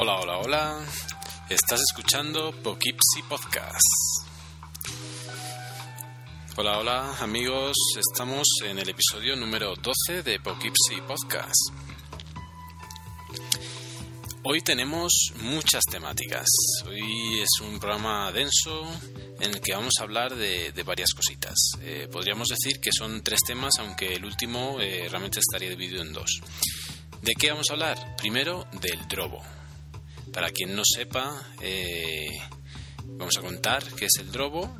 Hola, hola, hola. Estás escuchando Poughkeepsie Podcast. Hola, hola, amigos. Estamos en el episodio número 12 de Poughkeepsie Podcast. Hoy tenemos muchas temáticas. Hoy es un programa denso en el que vamos a hablar de, varias cositas. Eh, podríamos decir que son tres temas, aunque el último eh, realmente estaría dividido en dos. ¿De qué vamos a hablar? Primero, del drobo. Para quien no sepa, eh, vamos a contar qué es el Drobo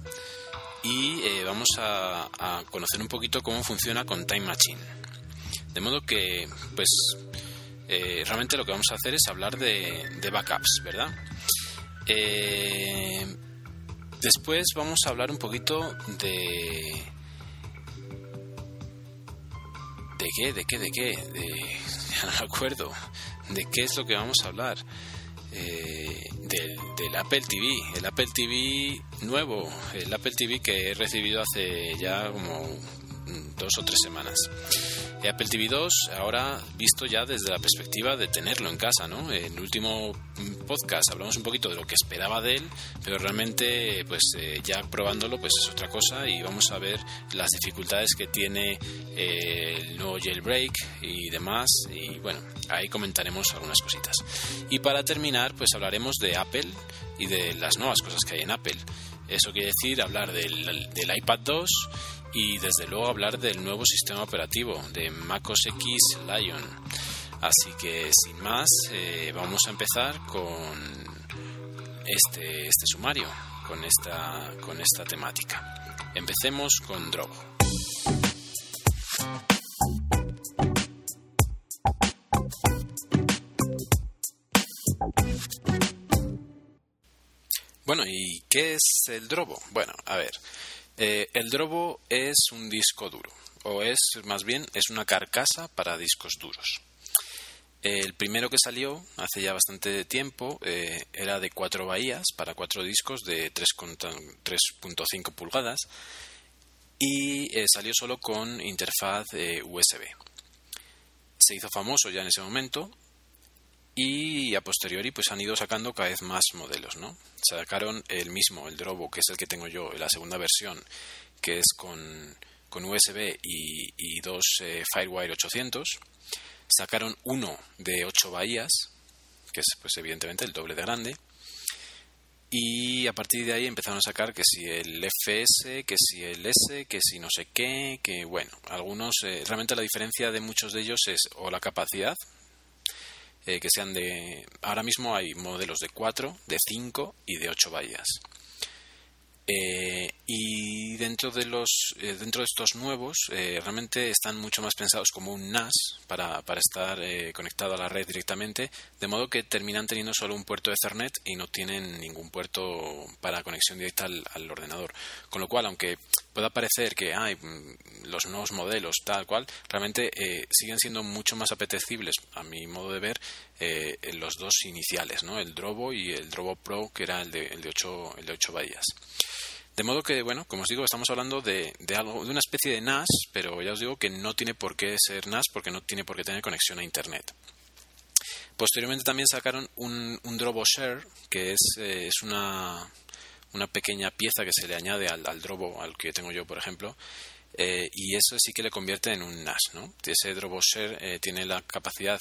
y eh, vamos a, conocer un poquito cómo funciona con Time Machine. De modo que, pues, eh, realmente lo que vamos a hacer es hablar de, de backups, ¿verdad? Eh, después vamos a hablar un poquito de... ¿De qué? ¿De qué? ¿De qué? De... Ya no me acuerdo. ¿De qué es lo que vamos a hablar? Eh, del, del, Apple TV, el Apple TV nuevo, el Apple TV que he recibido hace ya como dos o tres semanas. El Apple TV 2 ahora visto ya desde la perspectiva de tenerlo en casa, ¿no? En el último podcast hablamos un poquito de lo que esperaba de él, pero realmente pues eh, ya probándolo pues es otra cosa y vamos a ver las dificultades que tiene eh, el nuevo jailbreak y demás y bueno, ahí comentaremos algunas cositas. Y para terminar pues hablaremos de Apple y de las nuevas cosas que hay en Apple. Eso quiere decir hablar del, del iPad 2 y desde luego hablar del nuevo sistema operativo de MacOS X Lion. Así que sin más, eh, vamos a empezar con este, este sumario, con esta, con esta temática. Empecemos con Drobo. Bueno, ¿y qué es el Drobo? Bueno, a ver, eh, el Drobo es un disco duro, o es más bien es una carcasa para discos duros. El primero que salió hace ya bastante tiempo eh, era de cuatro bahías para cuatro discos de 3.5 pulgadas y eh, salió solo con interfaz USB. Se hizo famoso ya en ese momento y a posteriori pues han ido sacando cada vez más modelos, ¿no? Sacaron el mismo, el Drobo, que es el que tengo yo, la segunda versión, que es con, con USB y, dos eh, Firewire 800. Sacaron uno de 8 bahías, que es pues evidentemente el doble de grande. Y a partir de ahí empezaron a sacar que si el FS, que si el S, que si no sé qué, que bueno, algunos, eh, realmente la diferencia de muchos de ellos es o la capacidad, eh, que sean de... Ahora mismo hay modelos de 4, de 5 y de 8 bahías. Eh, y dentro de los eh, dentro de estos nuevos realmente están mucho más pensados como un NAS para, para estar conectado a la red directamente de modo que terminan teniendo solo un puerto de Ethernet y no tienen ningún puerto para conexión directa al, al ordenador con lo cual aunque pueda parecer que hay los nuevos modelos tal cual realmente siguen siendo mucho más apetecibles a mi modo de ver los dos iniciales ¿no? el Drobo y el Drobo Pro que era el de, el de 8 el de 8 bahías de modo que, bueno, como os digo, estamos hablando de, de, algo, de una especie de NAS, pero ya os digo que no tiene por qué ser NAS porque no tiene por qué tener conexión a Internet. Posteriormente también sacaron un, un Drobo Share, que es, eh, es una, una, pequeña pieza que se le añade al, Drobo, al que tengo yo, por ejemplo, eh, y eso sí que le convierte en un NAS. ¿no? Ese Drobo Share eh, tiene la capacidad,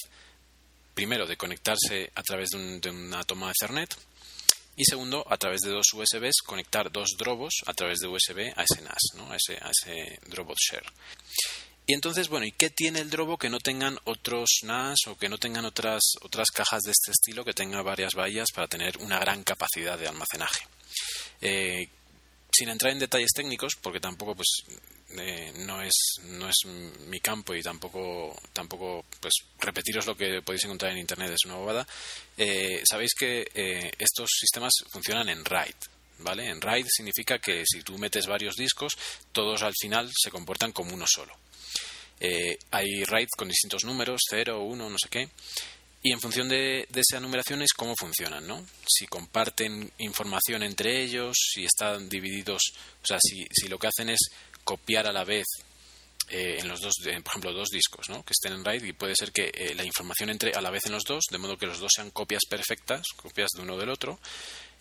primero, de conectarse a través de, un, de una toma de Ethernet, y segundo, a través de dos USBs, conectar dos drobos a través de USB a ese NAS, ¿no? a, ese, a ese Share. Y entonces, bueno, ¿y qué tiene el Drobo que no tengan otros NAS o que no tengan otras, otras cajas de este estilo que tenga varias bahías para tener una gran capacidad de almacenaje? Eh, sin entrar en detalles técnicos, porque tampoco pues eh, no es no es mi campo y tampoco tampoco pues repetiros lo que podéis encontrar en internet es una bobada. Eh, sabéis que estos sistemas funcionan en RAID vale en RAID significa que si tú metes varios discos todos al final se comportan como uno solo. Hay RAID con distintos números, 0, 1, no sé qué. Y en función de, de, esa numeración es cómo funcionan, ¿no? Si comparten información entre ellos, si están divididos, o sea, si, si lo que hacen es copiar a la vez eh, en los dos, por ejemplo, dos discos, ¿no? Que estén en RAID y puede ser que eh, la información entre a la vez en los dos, de modo que los dos sean copias perfectas, copias de uno del otro,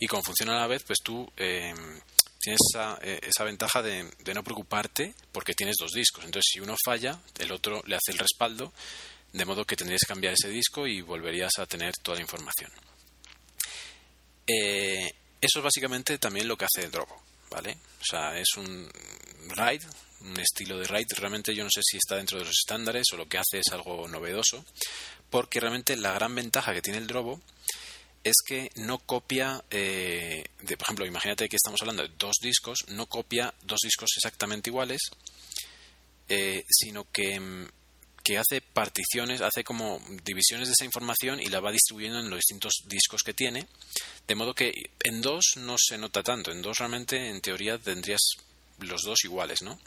y como funciona a la vez, pues tú eh, tienes esa, esa ventaja de, de no preocuparte porque tienes dos discos. Entonces, si uno falla, el otro le hace el respaldo de modo que tendrías que cambiar ese disco y volverías a tener toda la información. Eh, eso es básicamente también lo que hace Drobo, ¿vale? O sea, es un RAID, un estilo de RAID. Realmente yo no sé si está dentro de los estándares o lo que hace es algo novedoso, porque realmente la gran ventaja que tiene el Drobo es que no copia, eh, de, por ejemplo, imagínate que estamos hablando de dos discos, no copia dos discos exactamente iguales, eh, sino que mm, que hace particiones, hace como divisiones de esa información y la va distribuyendo en los distintos discos que tiene, de modo que en dos no se nota tanto, en dos realmente en teoría tendrías los dos iguales, ¿no?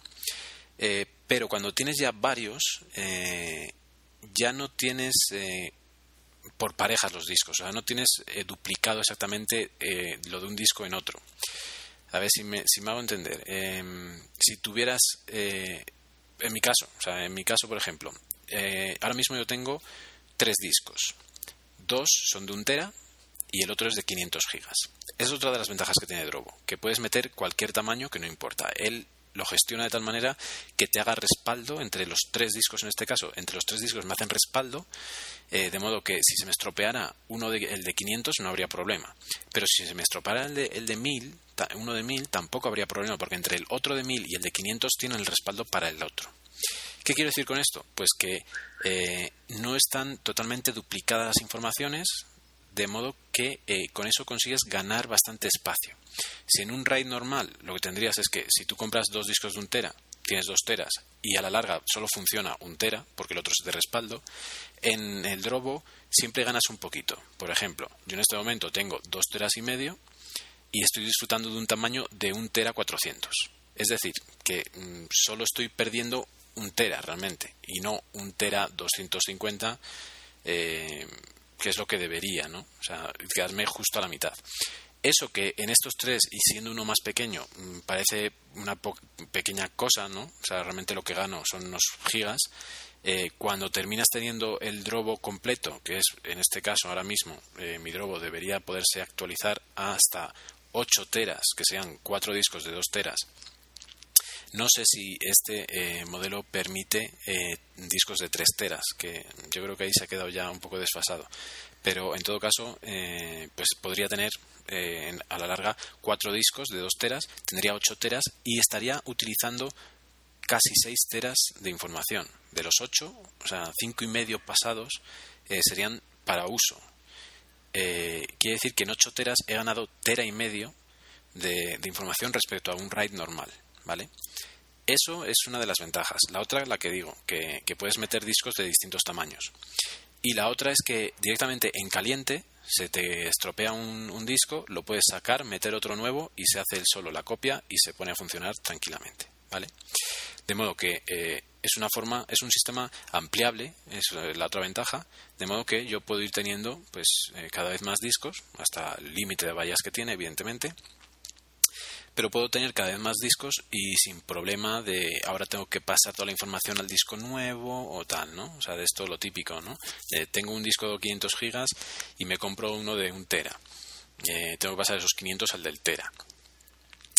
Eh, pero cuando tienes ya varios, eh, ya no tienes eh, por parejas los discos, o sea, no tienes duplicado exactamente lo de un disco en otro. A ver si me, si me hago entender. Em, si tuvieras en mi caso, o sea, en mi caso, por ejemplo, eh, ahora mismo yo tengo tres discos. Dos son de un tera y el otro es de 500 gigas. Es otra de las ventajas que tiene Drobo, que puedes meter cualquier tamaño que no importa. Él lo gestiona de tal manera que te haga respaldo entre los tres discos, en este caso, entre los tres discos me hacen respaldo, eh, de modo que si se me estropeara uno de, el de 500 no habría problema. Pero si se me estropeara el de, el de 1000, uno de 1000 tampoco habría problema, porque entre el otro de 1000 y el de 500 tienen el respaldo para el otro. ¿Qué quiero decir con esto? Pues que eh, no están totalmente duplicadas las informaciones, de modo que eh, con eso consigues ganar bastante espacio. Si en un RAID normal lo que tendrías es que si tú compras dos discos de un tera, tienes dos teras y a la larga solo funciona un tera, porque el otro es de respaldo, en el Drobo siempre ganas un poquito. Por ejemplo, yo en este momento tengo dos teras y medio y estoy disfrutando de un tamaño de un tera 400. Es decir, que mm, solo estoy perdiendo un tera realmente y no un tera 250 eh, que es lo que debería, ¿no? O sea, quedarme justo a la mitad. Eso que en estos tres, y siendo uno más pequeño, mm, parece una pequeña cosa, ¿no? O sea, realmente lo que gano son unos gigas. Eh, cuando terminas teniendo el drobo completo, que es en este caso ahora mismo, eh, mi drobo debería poderse actualizar hasta 8 teras, que sean 4 discos de 2 teras, no sé si este eh, modelo permite eh, discos de 3 teras, que yo creo que ahí se ha quedado ya un poco desfasado. Pero en todo caso, eh, pues podría tener a la larga 4 discos de 2 teras, tendría 8 teras y estaría utilizando casi 6 teras de información. De los 8, o sea, 5 y medio pasados serían para uso. quiere decir que en 8 teras he ganado tera y medio de, de información respecto a un RAID normal. ¿Vale? Eso es una de las ventajas. La otra, la que digo, que, puedes meter discos de distintos tamaños. Y la otra es que directamente en caliente se te estropea un, disco, lo puedes sacar, meter otro nuevo y se hace el solo la copia y se pone a funcionar tranquilamente, ¿vale? De modo que eh, es una forma, es un sistema ampliable, es la otra ventaja, de modo que yo puedo ir teniendo pues eh, cada vez más discos, hasta el límite de vallas que tiene, evidentemente, pero puedo tener cada vez más discos y sin problema de ahora tengo que pasar toda la información al disco nuevo o tal, ¿no? O sea, de esto lo típico, ¿no? Eh, tengo un disco de 500 gigas y me compro uno de un tera. Eh, tengo que pasar esos 500 al del tera.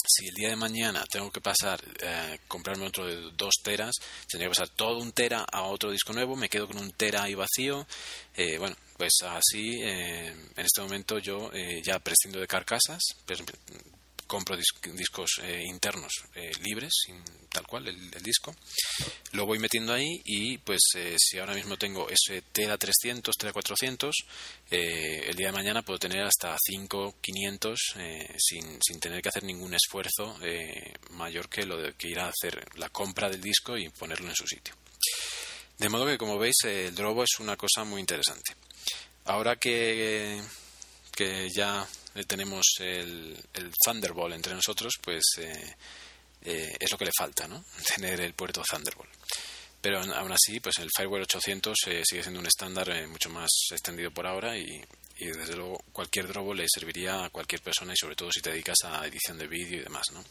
Si el día de mañana tengo que pasar, eh, comprarme otro de 2 teras, tendría que pasar todo un tera a otro disco nuevo, me quedo con un tera ahí vacío. bueno, pues así, en este momento yo ya prescindo de carcasas, compro discos eh, internos eh, libres, sin, tal cual, el, disco. Lo voy metiendo ahí y pues eh, si ahora mismo tengo ese Tera 300, Tera 400, el día de mañana puedo tener hasta 5, 500 sin, sin tener que hacer ningún esfuerzo mayor que lo de que ir a hacer la compra del disco y ponerlo en su sitio. De modo que, como veis, el Drobo es una cosa muy interesante. Ahora que, que ya eh, tenemos el, Thunderbolt entre nosotros, pues eh, eh, es lo que le falta, ¿no? Tener el puerto Thunderbolt. pero aún así, pues el Fireware 800 eh, sigue siendo un estándar eh, mucho más extendido por ahora y, desde luego cualquier Drobo le serviría a cualquier persona y sobre todo si te dedicas a edición de vídeo y demás, ¿no?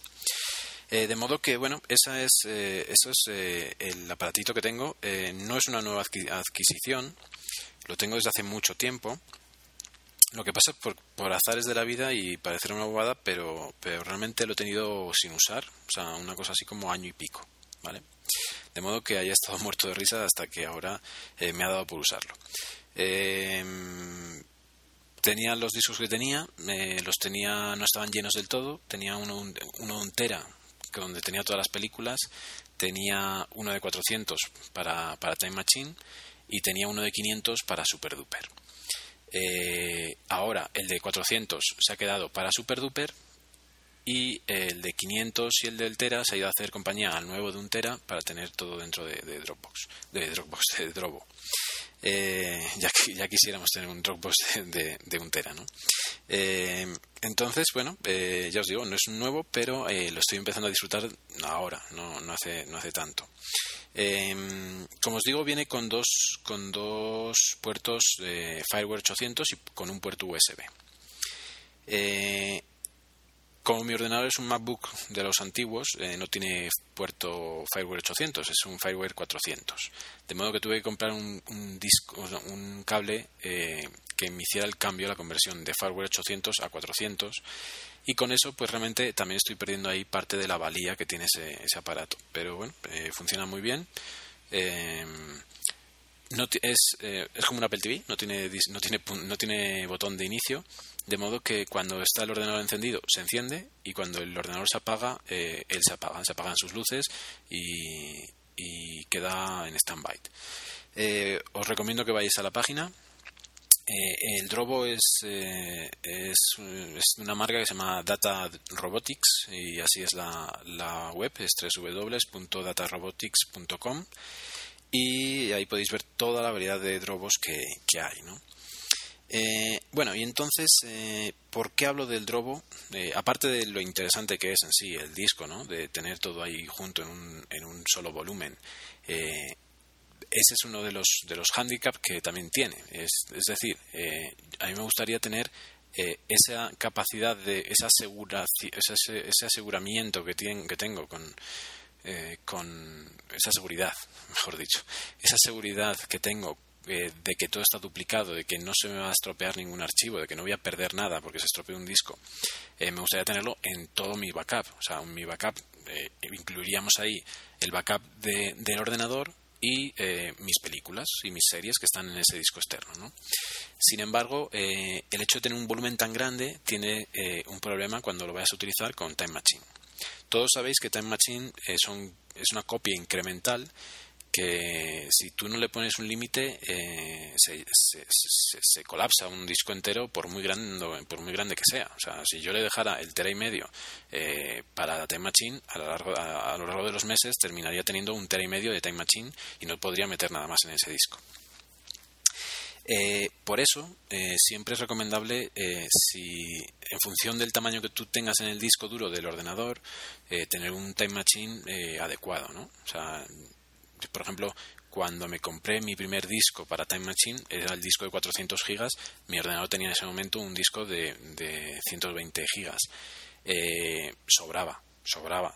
Eh, de modo que, bueno, esa es, eso es el aparatito que tengo. no es una nueva adquisición, lo tengo desde hace mucho tiempo. Lo que pasa por, por azares de la vida y parecer una bobada, pero, pero realmente lo he tenido sin usar, o sea, una cosa así como año y pico, ¿vale? De modo que haya estado muerto de risa hasta que ahora eh, me ha dado por usarlo. Em, tenía los discos que tenía, los tenía, no estaban llenos del todo, tenía uno, uno de un tera donde tenía todas las películas, tenía uno de 400 para, para Time Machine y tenía uno de 500 para Super Duper. Eh, ahora el de 400 se ha quedado para Super Duper y el de 500 y el del Tera se ha ido a hacer compañía al nuevo de un Tera para tener todo dentro de, Dropbox, de Dropbox, de Drobo. Eh, ya, ya quisiéramos tener un Dropbox de, de un Tera, ¿no? Eh, entonces, bueno, eh, ya os digo, no es nuevo, pero lo estoy empezando a disfrutar ahora, no, no, hace, no hace tanto. como os digo, viene con dos, con dos puertos Fireware 800 y con un puerto USB. Eh, como mi ordenador es un MacBook de los antiguos, eh, no tiene puerto Fireware 800, es un Fireware 400. De modo que tuve que comprar un, disco, un cable eh, que me hiciera el cambio, la conversión de Fireware 800 a 400. Y con eso, pues realmente también estoy perdiendo ahí parte de la valía que tiene ese, aparato. Pero bueno, eh, funciona muy bien. no es, es como un Apple TV, no tiene, no, tiene, no tiene botón de inicio de modo que cuando está el ordenador encendido se enciende y cuando el ordenador se apaga, eh, él se apaga, se apagan sus luces y, queda en stand-by. Eh, os recomiendo que vayáis a la página. Eh, el Drobo es, es, una marca que se llama Data Robotics y así es la, la web, es www.datarobotics.com y ahí podéis ver toda la variedad de Drobos que, que hay. ¿no? Eh, bueno, y entonces, eh, ¿por qué hablo del Drobo? Eh, aparte de lo interesante que es en sí el disco, ¿no? De tener todo ahí junto en un, en un solo volumen. ese es uno de los, de los handicaps que también tiene. Es, es decir, a mí me gustaría tener esa capacidad de, esa ese, ese aseguramiento que, tiene, que tengo con, con esa seguridad, mejor dicho, esa seguridad que tengo eh, de que todo está duplicado, de que no se me va a estropear ningún archivo, de que no voy a perder nada porque se estropeó un disco, eh, me gustaría tenerlo en todo mi backup. O sea, en mi backup eh, incluiríamos ahí el backup del ordenador y mis películas y mis series que están en ese disco externo. ¿no? Sin embargo, el hecho de tener un volumen tan grande tiene un problema cuando lo vayas a utilizar con Time Machine. Todos sabéis que Time Machine es una copia incremental que si tú no le pones un límite eh, se, se, colapsa un disco entero por muy grande por muy grande que sea o sea si yo le dejara el tera y medio eh, para Time Machine a lo largo a, lo largo de los meses terminaría teniendo un tera y medio de Time Machine y no podría meter nada más en ese disco eh, por eso, siempre es recomendable, si en función del tamaño que tú tengas en el disco duro del ordenador, tener un Time Machine adecuado, ¿no? O sea, por ejemplo, cuando me compré mi primer disco para Time Machine, era el disco de 400 gigas, mi ordenador tenía en ese momento un disco de, de 120 gigas. Eh, sobraba, sobraba.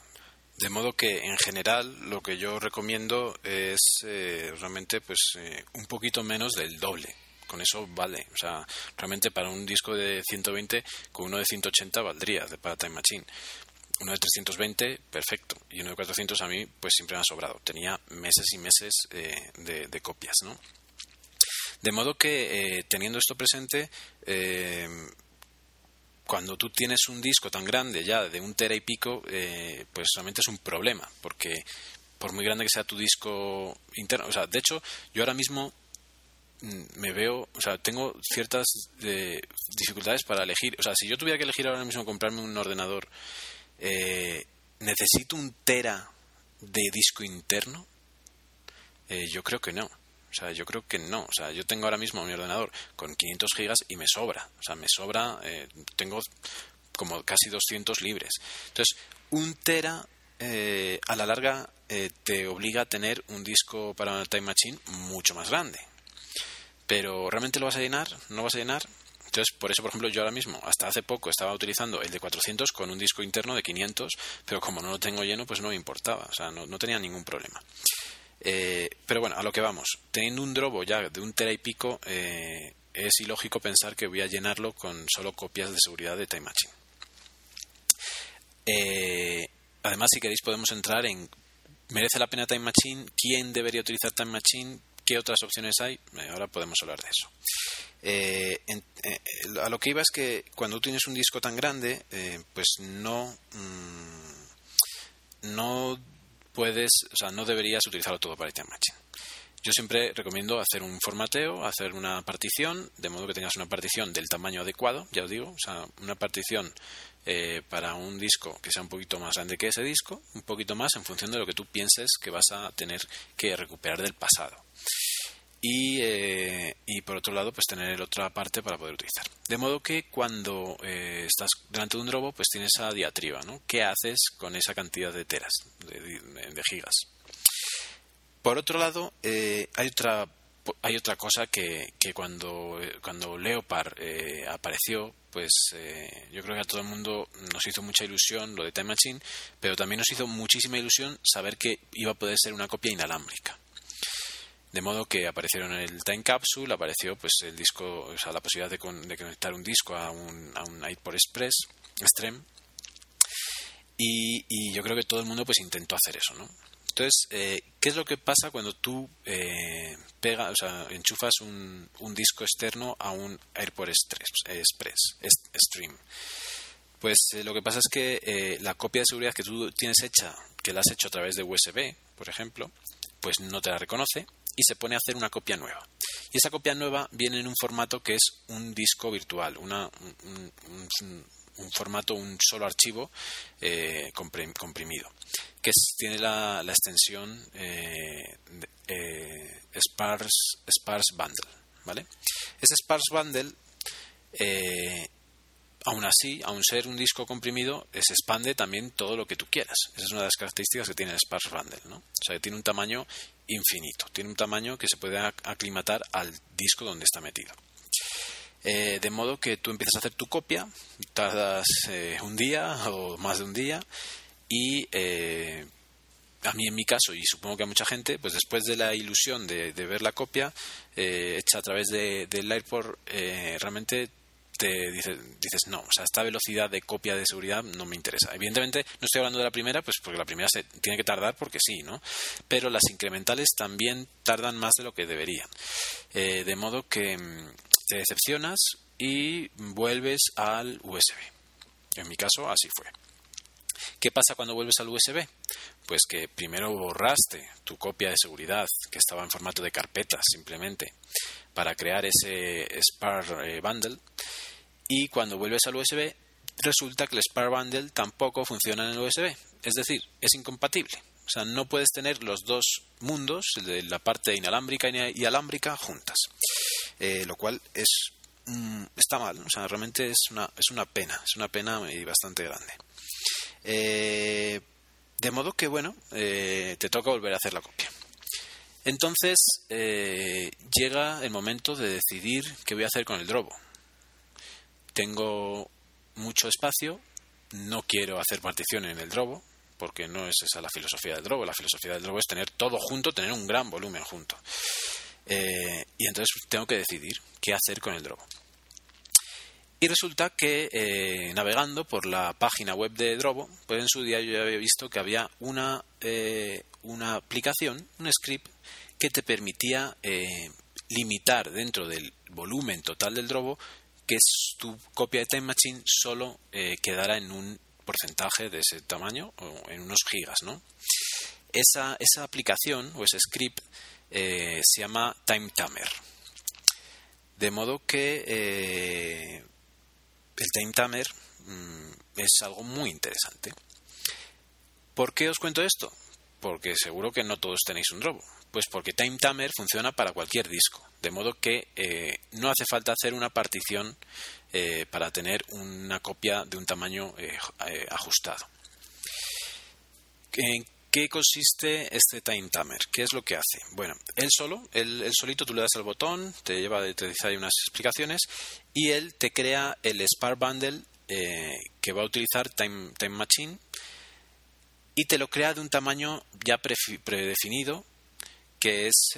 De modo que en general lo que yo recomiendo es eh, realmente pues eh, un poquito menos del doble. Con eso vale. O sea, realmente para un disco de 120 con uno de 180 valdría de para Time Machine uno de 320, perfecto. Y uno de 400 a mí, pues siempre me ha sobrado. Tenía meses y meses eh, de, copias, ¿no? De modo que, eh, teniendo esto presente, eh, cuando tú tienes un disco tan grande ya de un tera y pico, pues realmente es un problema, porque por muy grande que sea tu disco interno, o sea, de hecho, yo ahora mismo mm, me veo, o sea, tengo ciertas dificultades para elegir, o sea, si yo tuviera que elegir ahora mismo comprarme un ordenador eh, ¿necesito un tera de disco interno? Eh, yo creo que no. O sea, yo creo que no. O sea, yo tengo ahora mismo mi ordenador con 500 gigas y me sobra. O sea, me sobra, eh, tengo como casi 200 libres. Entonces, un tera a la larga te obliga a tener un disco para una Time Machine mucho más grande. Pero ¿realmente lo vas a llenar? ¿No vas a llenar? Entonces, por eso, por ejemplo, yo ahora mismo, hasta hace poco, estaba utilizando el de 400 con un disco interno de 500, pero como no lo tengo lleno, pues no me importaba, o sea, no, tenía ningún problema. Eh, pero bueno, a lo que vamos. Teniendo un drobo ya de un tera y pico, eh, es ilógico pensar que voy a llenarlo con solo copias de seguridad de Time Machine. Eh, además, si queréis, podemos entrar en ¿merece la pena Time Machine? ¿Quién debería utilizar Time Machine? ¿Qué otras opciones hay? ahora podemos hablar de eso. Eh, eh, a lo que iba es que cuando tienes un disco tan grande, eh, pues no, mm, no puedes, o sea, no deberías utilizarlo todo para Time Machine. Yo siempre recomiendo hacer un formateo, hacer una partición, de modo que tengas una partición del tamaño adecuado, ya os digo, o sea, una partición para un disco que sea un poquito más grande que ese disco, un poquito más en función de lo que tú pienses que vas a tener que recuperar del pasado y, eh, y por otro lado pues tener otra parte para poder utilizar de modo que cuando eh, estás delante de un drobo pues tienes esa diatriba ¿no? ¿qué haces con esa cantidad de teras de, gigas? por otro lado eh, hay otra hay otra cosa que, que cuando, cuando Leopard apareció, pues yo creo que a todo el mundo nos hizo mucha ilusión lo de Time Machine, pero también nos hizo muchísima ilusión saber que iba a poder ser una copia inalámbrica. De modo que aparecieron en el Time Capsule, apareció pues el disco, o sea, la posibilidad de, conectar un disco a un, a un iPod Express, Stream. Y, yo creo que todo el mundo pues intentó hacer eso, ¿no? Entonces, eh, ¿qué es lo que pasa cuando tú eh, o sea, enchufas un, un, disco externo a un AirPort Express, Express Stream? Pues eh, lo que pasa es que eh, la copia de seguridad que tú tienes hecha, que la has hecho a través de USB, por ejemplo, pues no te la reconoce y se pone a hacer una copia nueva. Y esa copia nueva viene en un formato que es un disco virtual, una, un, formato, un solo archivo eh, comprimido, que tiene la, extensión eh, eh, sparse, sparse Bundle. ¿vale? Ese Sparse Bundle Aún así, aun ser un disco comprimido, se expande también todo lo que tú quieras. Esa es una de las características que tiene el Sparse Bundle, ¿no? O sea, que tiene un tamaño infinito, tiene un tamaño que se puede aclimatar al disco donde está metido. Eh, de modo que tú empiezas a hacer tu copia, tardas eh, un día o más de un día y eh, a mí en mi caso y supongo que a mucha gente, pues después de la ilusión de, ver la copia hecha a través de, del AirPort, realmente te dices, dices, no, o sea, esta velocidad de copia de seguridad no me interesa. Evidentemente, no estoy hablando de la primera, pues porque la primera se tiene que tardar porque sí, ¿no? Pero las incrementales también tardan más de lo que deberían. Eh, de modo que mm, te decepcionas y vuelves al USB. En mi caso, así fue. ¿Qué pasa cuando vuelves al USB? Pues que primero borraste tu copia de seguridad, que estaba en formato de carpeta simplemente, para crear ese Spar eh, Bundle y cuando vuelves al USB resulta que el Spar Bundle tampoco funciona en el USB, es decir, es incompatible. O sea, no puedes tener los dos mundos, la parte inalámbrica y alámbrica, juntas. Eh, lo cual mm, está mal, o sea, realmente es una, pena, es una pena bastante grande. Eh, de modo que, bueno, eh, te toca volver a hacer la copia. Entonces llega el momento de decidir qué voy a hacer con el drobo tengo mucho espacio, no quiero hacer partición en el drobo, porque no es esa la filosofía del drobo. La filosofía del drobo es tener todo junto, tener un gran volumen junto. Eh, y entonces tengo que decidir qué hacer con el drobo. Y resulta que eh, navegando por la página web de Drobo, pues en su día yo ya había visto que había una, eh, una aplicación, un script, que te permitía limitar dentro del volumen total del Drobo que tu copia de Time Machine solo eh, quedara en un porcentaje de ese tamaño o en unos gigas, ¿no? Esa, esa aplicación o ese script eh, se llama Time Tamer. De modo que eh, el Time Tamer mm, es algo muy interesante. ¿Por qué os cuento esto? Porque seguro que no todos tenéis un robo. Pues porque Time Tamer funciona para cualquier disco, de modo que eh, no hace falta hacer una partición eh, para tener una copia de un tamaño eh, ajustado. ¿En qué consiste este time timer? ¿Qué es lo que hace? Bueno, él solo, él, solito, tú le das el botón, te lleva, dice ahí unas explicaciones y él te crea el Spark Bundle que va a utilizar Time, Time Machine y te lo crea de un tamaño ya predefinido que es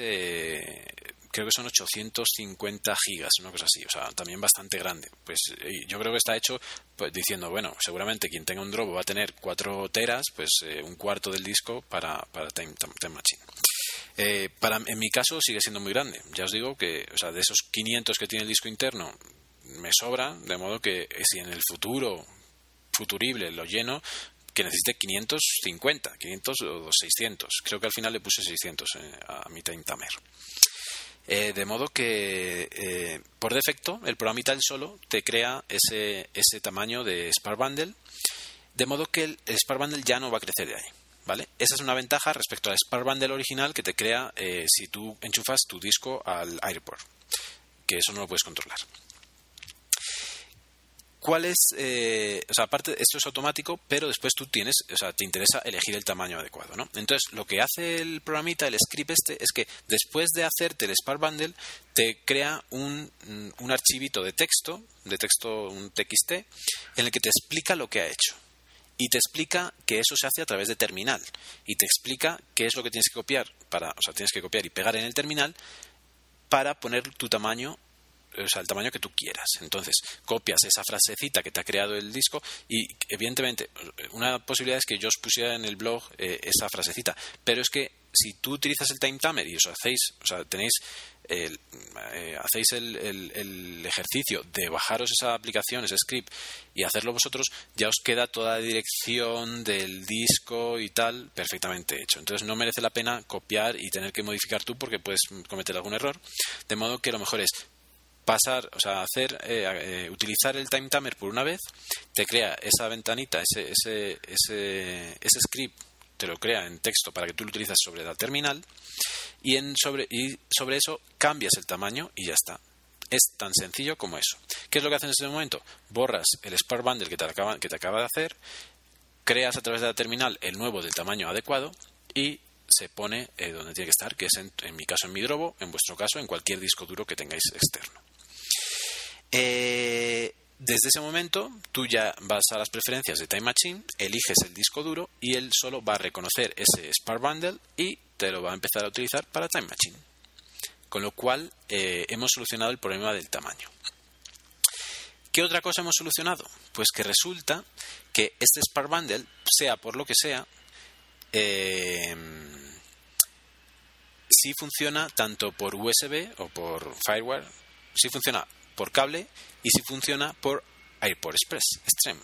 creo que son 850 gigas, una cosa así, o sea, también bastante grande. Pues eh, yo creo que está hecho pues, diciendo, bueno, seguramente quien tenga un Drobo va a tener 4 teras, pues eh, un cuarto del disco para, para Time, Machine. Eh, para, en mi caso sigue siendo muy grande. Ya os digo que, o sea, de esos 500 que tiene el disco interno, me sobra, de modo que si en el futuro futurible lo lleno, que necesite 550, 500 o 600. Creo que al final le puse 600 a mi Time Tamer. Eh, de modo que eh, por defecto el programa tal solo te crea ese, ese tamaño de Spark Bundle, de modo que el, Spark Bundle ya no va a crecer de ahí. ¿Vale? Esa es una ventaja respecto al Spark Bundle original que te crea eh, si tú enchufas tu disco al AirPort, que eso no lo puedes controlar. ¿Cuál es? Eh, o sea, aparte, esto es automático, pero después tú tienes, o sea, te interesa elegir el tamaño adecuado, ¿no? Entonces, lo que hace el programita, el script este, es que después de hacerte el Spark Bundle, te crea un, un archivito de texto, de texto, un TXT, en el que te explica lo que ha hecho y te explica que eso se hace a través de terminal y te explica qué es lo que tienes que copiar para, o sea, tienes que copiar y pegar en el terminal para poner tu tamaño o sea, el tamaño que tú quieras. Entonces, copias esa frasecita que te ha creado el disco y, evidentemente, una posibilidad es que yo os pusiera en el blog eh, esa frasecita, pero es que si tú utilizas el time timer y os hacéis, o sea, tenéis el, eh, hacéis el, ejercicio de bajaros esa aplicación, ese script y hacerlo vosotros, ya os queda toda la dirección del disco y tal perfectamente hecho. Entonces no merece la pena copiar y tener que modificar tú porque puedes cometer algún error. De modo que lo mejor es pasar, o sea, hacer, eh, eh, utilizar el time timer por una vez, te crea esa ventanita, ese, ese, ese, ese script, te lo crea en texto para que tú lo utilices sobre la terminal y, en sobre, y sobre eso cambias el tamaño y ya está. Es tan sencillo como eso. ¿Qué es lo que haces en ese momento? Borras el Spark Bundle que te, acaba, que te acaba de hacer, creas a través de la terminal el nuevo del tamaño adecuado y se pone eh, donde tiene que estar, que es en, en, mi caso en mi Drobo, en vuestro caso en cualquier disco duro que tengáis externo. Eh, desde ese momento, tú ya vas a las preferencias de Time Machine, eliges el disco duro y él solo va a reconocer ese Spark Bundle y te lo va a empezar a utilizar para Time Machine. Con lo cual, eh, hemos solucionado el problema del tamaño. ¿Qué otra cosa hemos solucionado? Pues que resulta que este Spark Bundle, sea por lo que sea, eh, sí funciona tanto por USB o por Firewire, sí funciona por cable y si funciona por AirPort Express Extreme.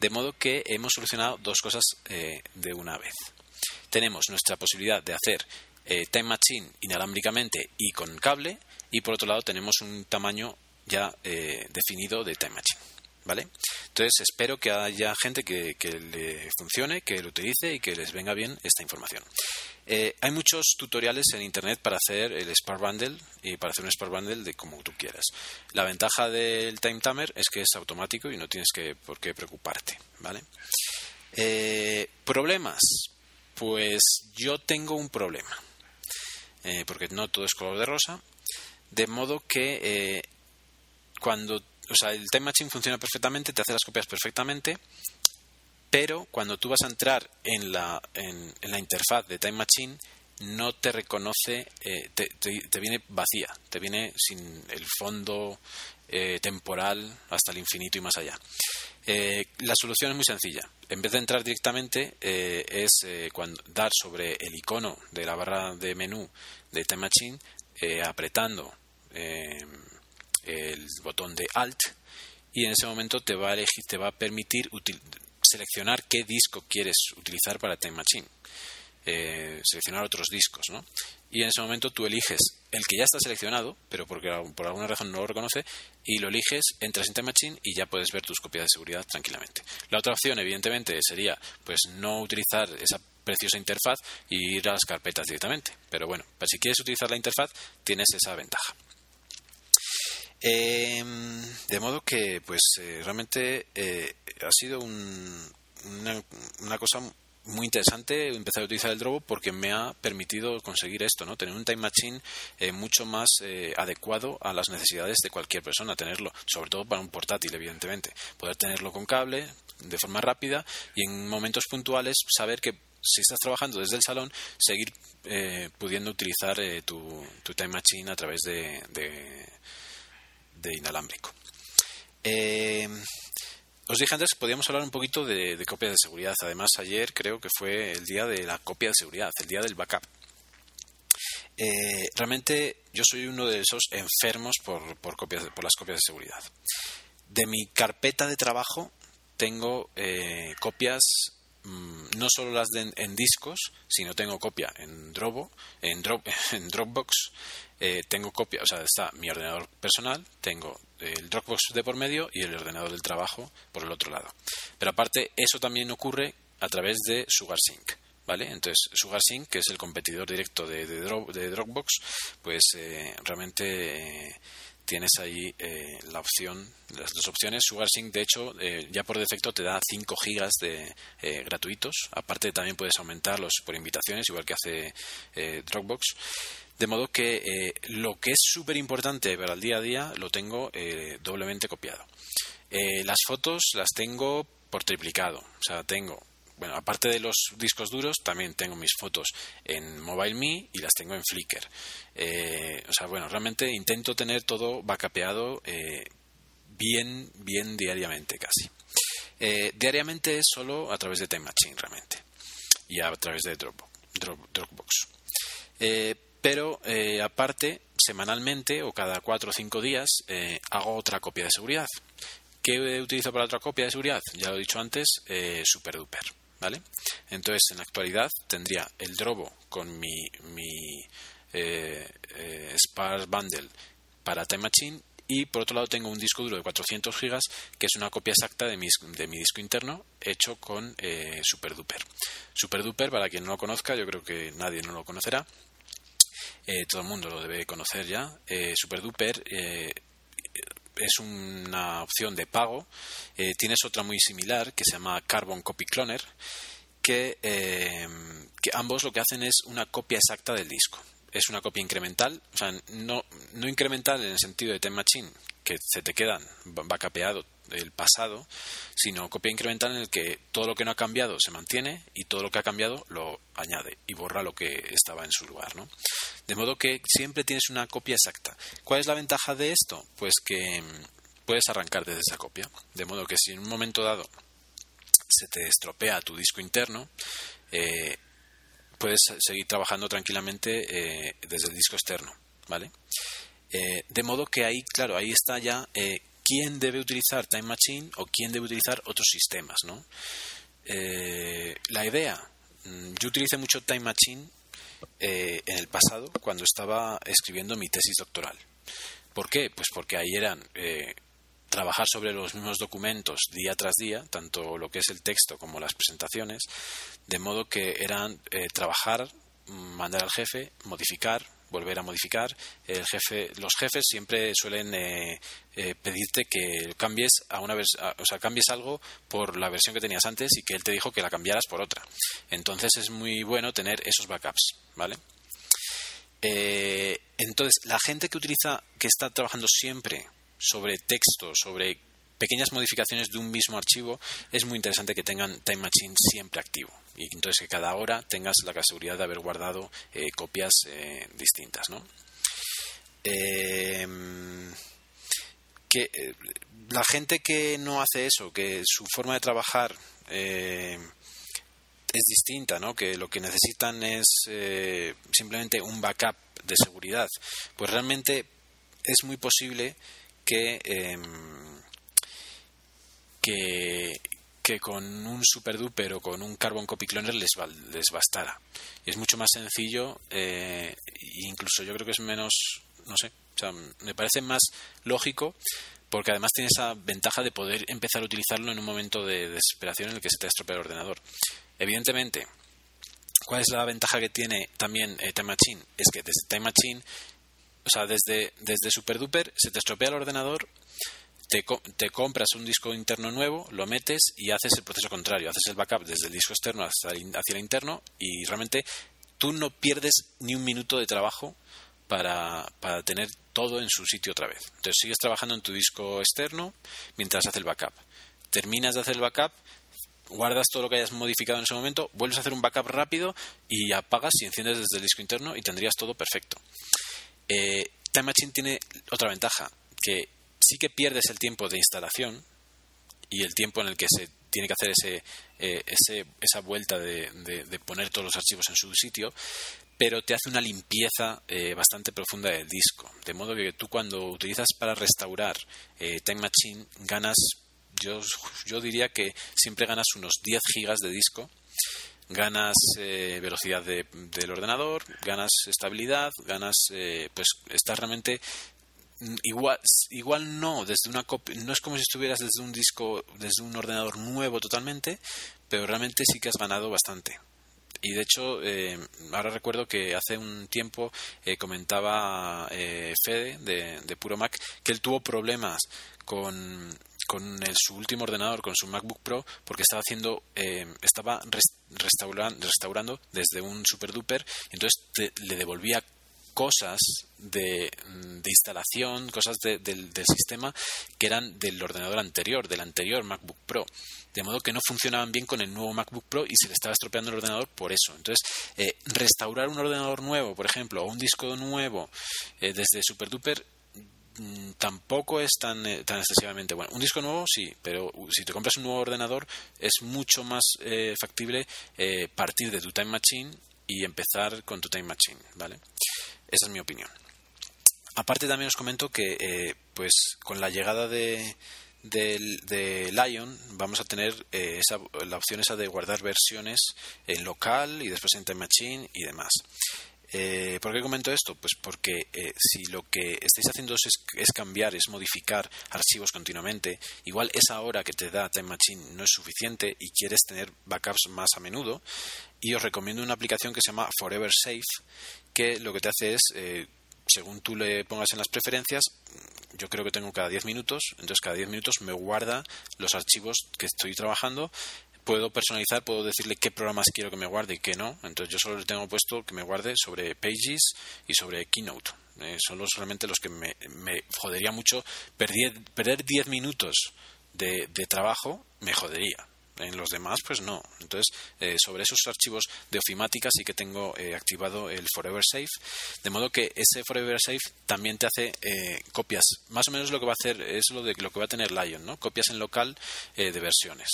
De modo que hemos solucionado dos cosas eh, de una vez. Tenemos nuestra posibilidad de hacer eh, Time Machine inalámbricamente y con cable y por otro lado tenemos un tamaño ya eh, definido de Time Machine. ¿Vale? Entonces espero que haya gente que, le funcione, que lo utilice y que les venga bien esta información. Eh, hay muchos tutoriales en internet para hacer el Spark Bundle y para hacer un Spark Bundle de como tú quieras. La ventaja del Time Timer es que es automático y no tienes que, por qué preocuparte, ¿vale? Eh, problemas. Pues yo tengo un problema. Eh, porque no todo es color de rosa. De modo que cuando o sea, el Time Machine funciona perfectamente, te hace las copias perfectamente, pero cuando tú vas a entrar en la, en, la interfaz de Time Machine, no te reconoce, eh, te, viene vacía, te viene sin el fondo eh, temporal hasta el infinito y más allá. Eh, la solución es muy sencilla. En vez de entrar directamente, es cuando dar sobre el icono de la barra de menú de Time Machine, apretando el botón de Alt y en ese momento te va a elegir, te va a permitir seleccionar qué disco quieres utilizar para Time Machine. Eh, seleccionar otros discos, ¿no? Y en ese momento tú eliges el que ya está seleccionado, pero porque por alguna razón no lo reconoce, y lo eliges, entras en Time Machine y ya puedes ver tus copias de seguridad tranquilamente. La otra opción, evidentemente, sería pues no utilizar esa preciosa interfaz y ir a las carpetas directamente. Pero bueno, pues si quieres utilizar la interfaz, tienes esa ventaja. Eh, de modo que, pues, eh, realmente eh, ha sido una, cosa muy interesante empezar a utilizar el Drobo porque me ha permitido conseguir esto, ¿no? Tener un Time Machine eh, mucho más eh, adecuado a las necesidades de cualquier persona, tenerlo, sobre todo para un portátil, evidentemente. Poder tenerlo con cable de forma rápida y en momentos puntuales saber que si estás trabajando desde el salón, seguir eh, pudiendo utilizar tu, Time Machine a través de, inalámbrico. Os dije antes que podíamos hablar un poquito de, copias de seguridad. Además, ayer creo que fue el día de la copia de seguridad, el día del backup. Eh, realmente yo soy uno de esos enfermos por, por, copias, por las copias de seguridad. De mi carpeta de trabajo tengo eh, copias no solo las de en, discos, sino tengo copia en Drobo, en, en Dropbox, eh, tengo copia, o sea, está mi ordenador personal, tengo el Dropbox de por medio y el ordenador del trabajo por el otro lado. Pero aparte, eso también ocurre a través de SugarSync. ¿Vale? Entonces, SugarSync, que es el competidor directo de, de, Dropbox, pues eh, realmente eh, tienes ahí eh, la opción, las dos opciones. SugarSync, de hecho, ya por defecto te da 5 gigas de gratuitos. Aparte, también puedes aumentarlos por invitaciones, igual que hace Dropbox. De modo que eh, lo que es súper importante para el día a día lo tengo eh, doblemente copiado. Eh, las fotos las tengo por triplicado. O sea, tengo, bueno, aparte de los discos duros, también tengo mis fotos en MobileMe y las tengo en Flickr. o sea, bueno, realmente intento tener todo backupeado bien, bien diariamente casi. diariamente es solo a través de Time Machine realmente y a través de Dropbox. Dropbox. Pero eh, aparte, semanalmente o cada cuatro o cinco días eh, hago otra copia de seguridad. ¿Qué utilizo para otra copia de seguridad? Ya lo he dicho antes, eh, SuperDuper. ¿Vale? Entonces, en la actualidad tendría el Drobo con mi, mi eh, Sparse Bundle para Time Machine y por otro lado tengo un disco duro de 400 gigas que es una copia exacta de mi, de mi disco interno hecho con eh, SuperDuper. SuperDuper, para quien no lo conozca, yo creo que nadie no lo conocerá, eh, todo el mundo lo debe conocer ya. Eh, SuperDuper eh, es una opción de pago. tienes otra muy similar que se llama Carbon Copy Cloner, que, que ambos lo que hacen es una copia exacta del disco es una copia incremental, o sea, no, no incremental en el sentido de Time Machine, que se te quedan, va capeado el pasado, sino copia incremental en el que todo lo que no ha cambiado se mantiene y todo lo que ha cambiado lo añade y borra lo que estaba en su lugar, ¿no? De modo que siempre tienes una copia exacta. ¿Cuál es la ventaja de esto? Pues que mm, puedes arrancar desde esa copia. De modo que si en un momento dado se te estropea tu disco interno, eh, puedes seguir trabajando tranquilamente eh, desde el disco externo, ¿vale? Eh, de modo que ahí, claro, ahí está ya quién debe utilizar Time Machine o quién debe utilizar otros sistemas, ¿no? la idea, mm, yo utilicé mucho Time Machine eh, en el pasado cuando estaba escribiendo mi tesis doctoral. ¿Por qué? Pues porque ahí eran eh, trabajar sobre los mismos documentos día tras día, tanto lo que es el texto como las presentaciones, de modo que eran eh, trabajar, mandar al jefe, modificar, volver a modificar. El jefe, los jefes siempre suelen eh, eh, pedirte que cambies a una o sea, cambies algo por la versión que tenías antes y que él te dijo que la cambiaras por otra. Entonces es muy bueno tener esos backups, ¿vale? Eh, entonces, la gente que utiliza, que está trabajando siempre sobre texto, sobre pequeñas modificaciones de un mismo archivo, es muy interesante que tengan Time Machine siempre activo y entonces que cada hora tengas la seguridad de haber guardado eh, copias eh, distintas, ¿no? Em, que eh, la gente que no hace eso, que su forma de trabajar es distinta, ¿no? Que lo que necesitan es simplemente un backup de seguridad, pues realmente es muy posible que em, que, que con un super duper o con un carbon copy cloner les, les bastara. Y es mucho más sencillo, eh, incluso yo creo que es menos, no sé, o sea, me parece más lógico porque además tiene esa ventaja de poder empezar a utilizarlo en un momento de desesperación en el que se te estropea el ordenador. Evidentemente, ¿cuál es la ventaja que tiene también eh, Time Machine? Es que desde Time Machine, o sea, desde, desde Super Duper se te estropea el ordenador, te, te, compras un disco interno nuevo, lo metes y haces el proceso contrario, haces el backup desde el disco externo hacia el interno y realmente tú no pierdes ni un minuto de trabajo para, para tener todo en su sitio otra vez. Entonces sigues trabajando en tu disco externo mientras hace el backup. Terminas de hacer el backup, guardas todo lo que hayas modificado en ese momento, vuelves a hacer un backup rápido y apagas y enciendes desde el disco interno y tendrías todo perfecto. Eh, Time Machine tiene otra ventaja, que sí que pierdes el tiempo de instalación y el tiempo en el que se tiene que hacer ese, eh, esa vuelta de, poner todos los archivos en su sitio, pero te hace una limpieza eh, bastante profunda del disco. De modo que tú cuando utilizas para restaurar eh, Time Machine ganas, yo, yo diría que siempre ganas unos 10 gigas de disco ganas velocidad del ordenador, ganas estabilidad, ganas, pues estás realmente igual igual no desde una no es como si estuvieras desde un disco desde un ordenador nuevo totalmente pero realmente sí que has ganado bastante. Y de hecho eh, ahora recuerdo que hace un tiempo eh, comentaba eh, Fede de, de, Puro Mac que él tuvo problemas con con su último ordenador, con su MacBook Pro, porque estaba haciendo, estaba restaurando, restaurando desde un super duper, entonces le devolvía cosas de, mm, de instalación, cosas del sistema que eran del ordenador anterior, del anterior MacBook Pro. De modo que no funcionaban bien con el nuevo MacBook Pro y se le estaba estropeando el ordenador por eso. Entonces, eh, restaurar un ordenador nuevo, por ejemplo, o un disco nuevo eh, desde SuperDuper mm, tampoco es tan, eh, tan excesivamente bueno. Un disco nuevo sí, pero si te compras un nuevo ordenador es mucho más factible partir de tu Time Machine y empezar con tu Time Machine, ¿vale? Esa es mi opinión. Aparte también os comento que eh, pues con la llegada de, de, Lion vamos a tener eh, esa, la opción esa de guardar versiones en local y después en Time Machine y demás. Eh, ¿Por qué comento esto? Pues porque si lo que estáis haciendo es, es, cambiar, es modificar archivos continuamente, igual esa hora que te da Time Machine no es suficiente y quieres tener backups más a menudo, y os recomiendo una aplicación que se llama Forever Safe, que lo que te hace es, eh, según tú le pongas en las preferencias, yo creo que tengo cada 10 minutos, entonces cada 10 minutos me guarda los archivos que estoy trabajando. Puedo personalizar, puedo decirle qué programas quiero que me guarde y qué no. Entonces yo solo le tengo puesto que me guarde sobre Pages y sobre Keynote. Eh, son los realmente los que me, jodería mucho. Perder, 10 minutos de trabajo me jodería en los demás, pues no. Entonces, eh, sobre esos archivos de ofimática sí que tengo eh, activado el Forever Safe, de modo que ese Forever Safe también te hace eh, copias. Más o menos lo que va a hacer es lo de lo que va a tener Lion, ¿no? Copias en local de versiones.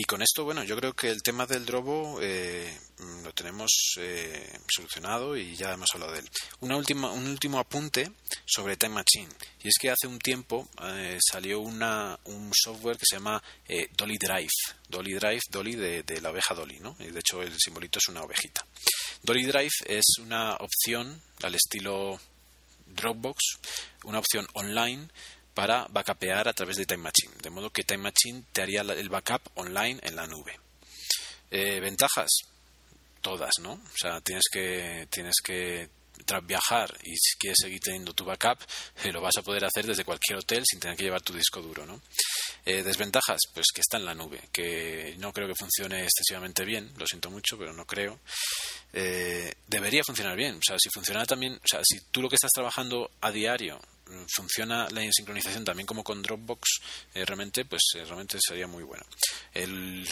Y con esto, bueno, yo creo que el tema del drobo eh, lo tenemos eh, solucionado y ya hemos hablado de él. Una última, un último apunte sobre Time Machine. Y es que hace un tiempo eh, salió una, un software que se llama Dolly Drive. Dolly Drive, Dolly de, de, la oveja Dolly, ¿no? Y de hecho el simbolito es una ovejita. Dolly Drive es una opción al estilo Dropbox, una opción online para backupear a través de Time Machine. De modo que Time Machine te haría el backup online en la nube. Eh, ventajas, todas, ¿no? O sea, tienes que, tienes que viajar y si quieres seguir teniendo tu backup, eh, lo vas a poder hacer desde cualquier hotel sin tener que llevar tu disco duro, ¿no? Eh, desventajas, pues que está en la nube, que no creo que funcione excesivamente bien, lo siento mucho, pero no creo. debería funcionar bien, o sea, si funcionara también, o sea, si tú lo que estás trabajando a diario funciona la sincronización también como con Dropbox, eh, realmente, pues eh, realmente sería muy bueno. El,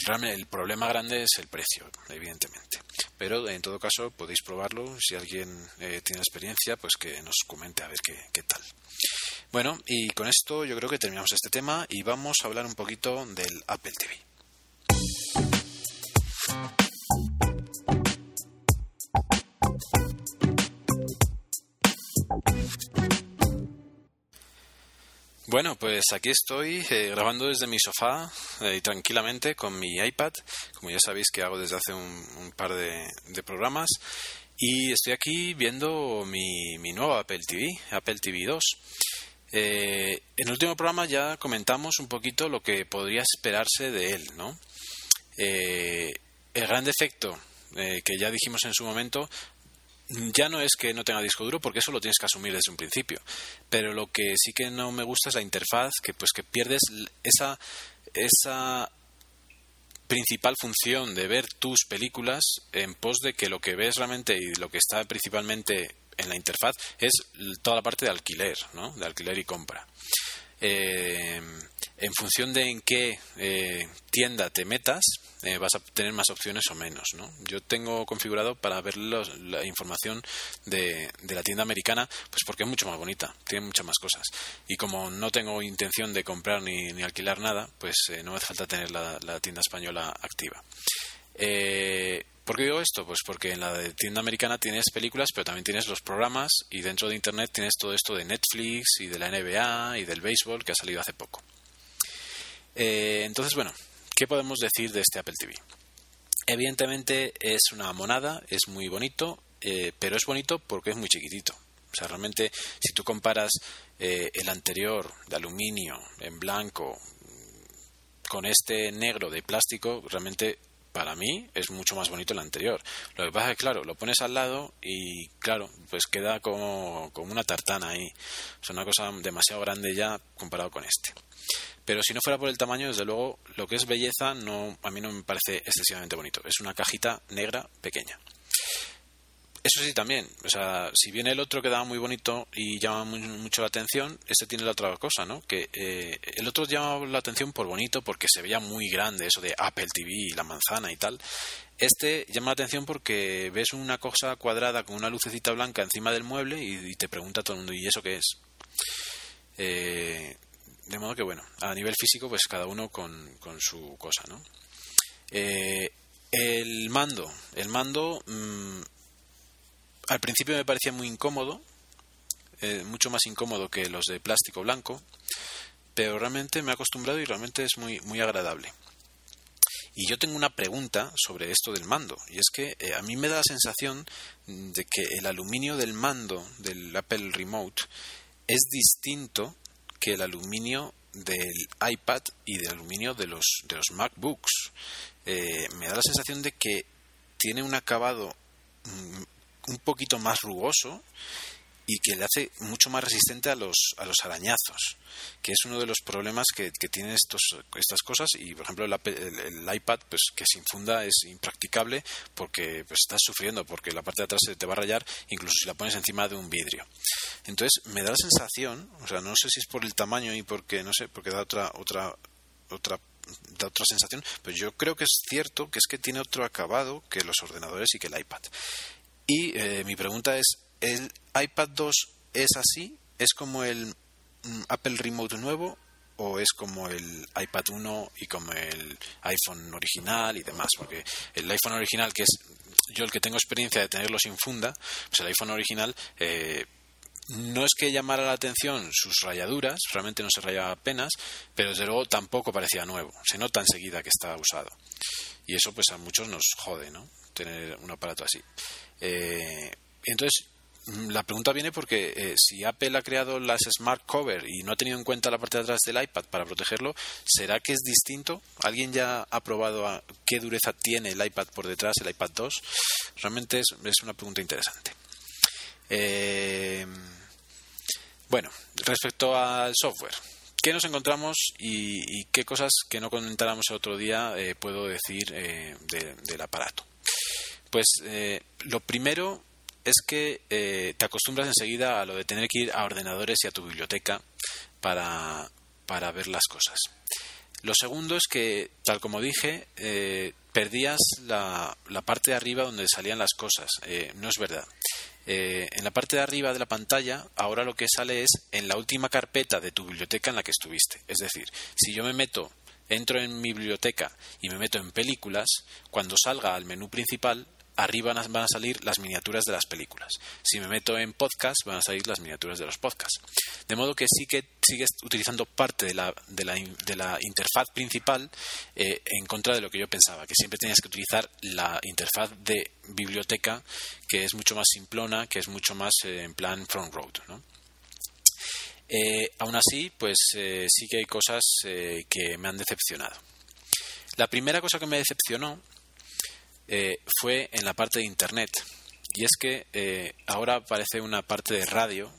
problema grande es el precio, evidentemente. Pero en todo caso podéis probarlo. Si alguien eh, tiene experiencia, pues que nos comente a ver qué, qué tal. Bueno, y con esto yo creo que terminamos este tema y vamos a hablar un poquito del Apple TV. Bueno, pues aquí estoy eh, grabando desde mi sofá eh, tranquilamente con mi iPad, como ya sabéis que hago desde hace un, par de, programas, y estoy aquí viendo mi, mi nuevo Apple TV, Apple TV 2. Eh, en el último programa ya comentamos un poquito lo que podría esperarse de él, ¿no? el gran defecto que ya dijimos en su momento ya no es que no tenga disco duro porque eso lo tienes que asumir desde un principio pero lo que sí que no me gusta es la interfaz que pues que pierdes esa esa principal función de ver tus películas en pos de que lo que ves realmente y lo que está principalmente en la interfaz es toda la parte de alquiler, ¿no? De alquiler y compra. Eh, en función de en qué eh, tienda te metas, eh, vas a tener más opciones o menos. ¿no? Yo tengo configurado para ver la información de, la tienda americana, pues porque es mucho más bonita, tiene muchas más cosas. Y como no tengo intención de comprar ni, alquilar nada, pues no me hace falta tener la, la tienda española activa. Eh, ¿Por qué digo esto? Pues porque en la tienda americana tienes películas, pero también tienes los programas y dentro de Internet tienes todo esto de Netflix y de la NBA y del béisbol que ha salido hace poco. Eh, entonces, bueno, ¿qué podemos decir de este Apple TV? Evidentemente es una monada, es muy bonito, eh, pero es bonito porque es muy chiquitito. O sea, realmente, si tú comparas eh, el anterior de aluminio en blanco con este negro de plástico, realmente para mí es mucho más bonito el anterior. Lo que pasa es que, claro, lo pones al lado y, claro, pues queda como, como una tartana ahí. Es una cosa demasiado grande ya comparado con este. Pero si no fuera por el tamaño, desde luego, lo que es belleza no, a mí no me parece excesivamente bonito. Es una cajita negra pequeña. Eso sí, también. O sea, si bien el otro quedaba muy bonito y llama mucho la atención, este tiene la otra cosa, ¿no? Que eh, el otro llama la atención por bonito, porque se veía muy grande, eso de Apple TV y la manzana y tal. Este llama la atención porque ves una cosa cuadrada con una lucecita blanca encima del mueble y, te pregunta todo el mundo, ¿y eso qué es? Eh, de modo que, bueno, a nivel físico, pues cada uno con, con su cosa, ¿no? Eh, el mando. El mando. Mm, al principio me parecía muy incómodo, eh, mucho más incómodo que los de plástico blanco, pero realmente me he acostumbrado y realmente es muy, muy agradable. Y yo tengo una pregunta sobre esto del mando, y es que eh, a mí me da la sensación de que el aluminio del mando del Apple Remote es distinto que el aluminio del iPad y del aluminio de los, de los MacBooks. Eh, me da la sensación de que tiene un acabado mm, un poquito más rugoso y que le hace mucho más resistente a los, a los arañazos, que es uno de los problemas que, que tienen estos, estas cosas y, por ejemplo, el, iPad, pues que sin funda es impracticable porque pues, estás sufriendo, porque la parte de atrás se te va a rayar, incluso si la pones encima de un vidrio. Entonces, me da la sensación, o sea, no sé si es por el tamaño y porque, no sé, porque da otra, otra, otra da otra sensación, pero yo creo que es cierto que es que tiene otro acabado que los ordenadores y que el iPad. Y eh, mi pregunta es, ¿el iPad 2 es así? ¿Es como el mm, Apple Remote nuevo o es como el iPad 1 y como el iPhone original y demás? Porque el iPhone original, que es yo el que tengo experiencia de tenerlo sin funda, pues el iPhone original eh, no es que llamara la atención sus rayaduras, realmente no se rayaba apenas, pero desde luego tampoco parecía nuevo. Se nota enseguida que está usado. Y eso pues a muchos nos jode, ¿no? Tener un aparato así. Eh, entonces, mm, la pregunta viene porque eh, si Apple ha creado las Smart Cover y no ha tenido en cuenta la parte de atrás del iPad para protegerlo, ¿será que es distinto? ¿Alguien ya ha probado qué dureza tiene el iPad por detrás, el iPad 2? Realmente es, una pregunta interesante. Eh, bueno, respecto al software, ¿qué nos encontramos y, qué cosas que no comentáramos el otro día puedo decir del aparato? Pues eh, lo primero es que eh, te acostumbras enseguida a lo de tener que ir a ordenadores y a tu biblioteca para, para ver las cosas. Lo segundo es que, tal como dije, eh, perdías la, la, parte de arriba donde salían las cosas. no es verdad. en la parte de arriba de la pantalla, ahora lo que sale es en la última carpeta de tu biblioteca en la que estuviste. Es decir, si yo me meto, entro en mi biblioteca y me meto en películas, cuando salga al menú principal, arriba van a salir las miniaturas de las películas. Si me meto en podcast, van a salir las miniaturas de los podcasts. De modo que sí que sigues utilizando parte de la, interfaz principal eh, en contra de lo que yo pensaba, que siempre tenías que utilizar la interfaz de biblioteca, que es mucho más simplona, que es mucho más eh, en plan front road. ¿no? Eh, aún así, pues sí que hay cosas que me han decepcionado. La primera cosa que me decepcionó eh, fue en la parte de Internet. Y es que ahora aparece una parte de radio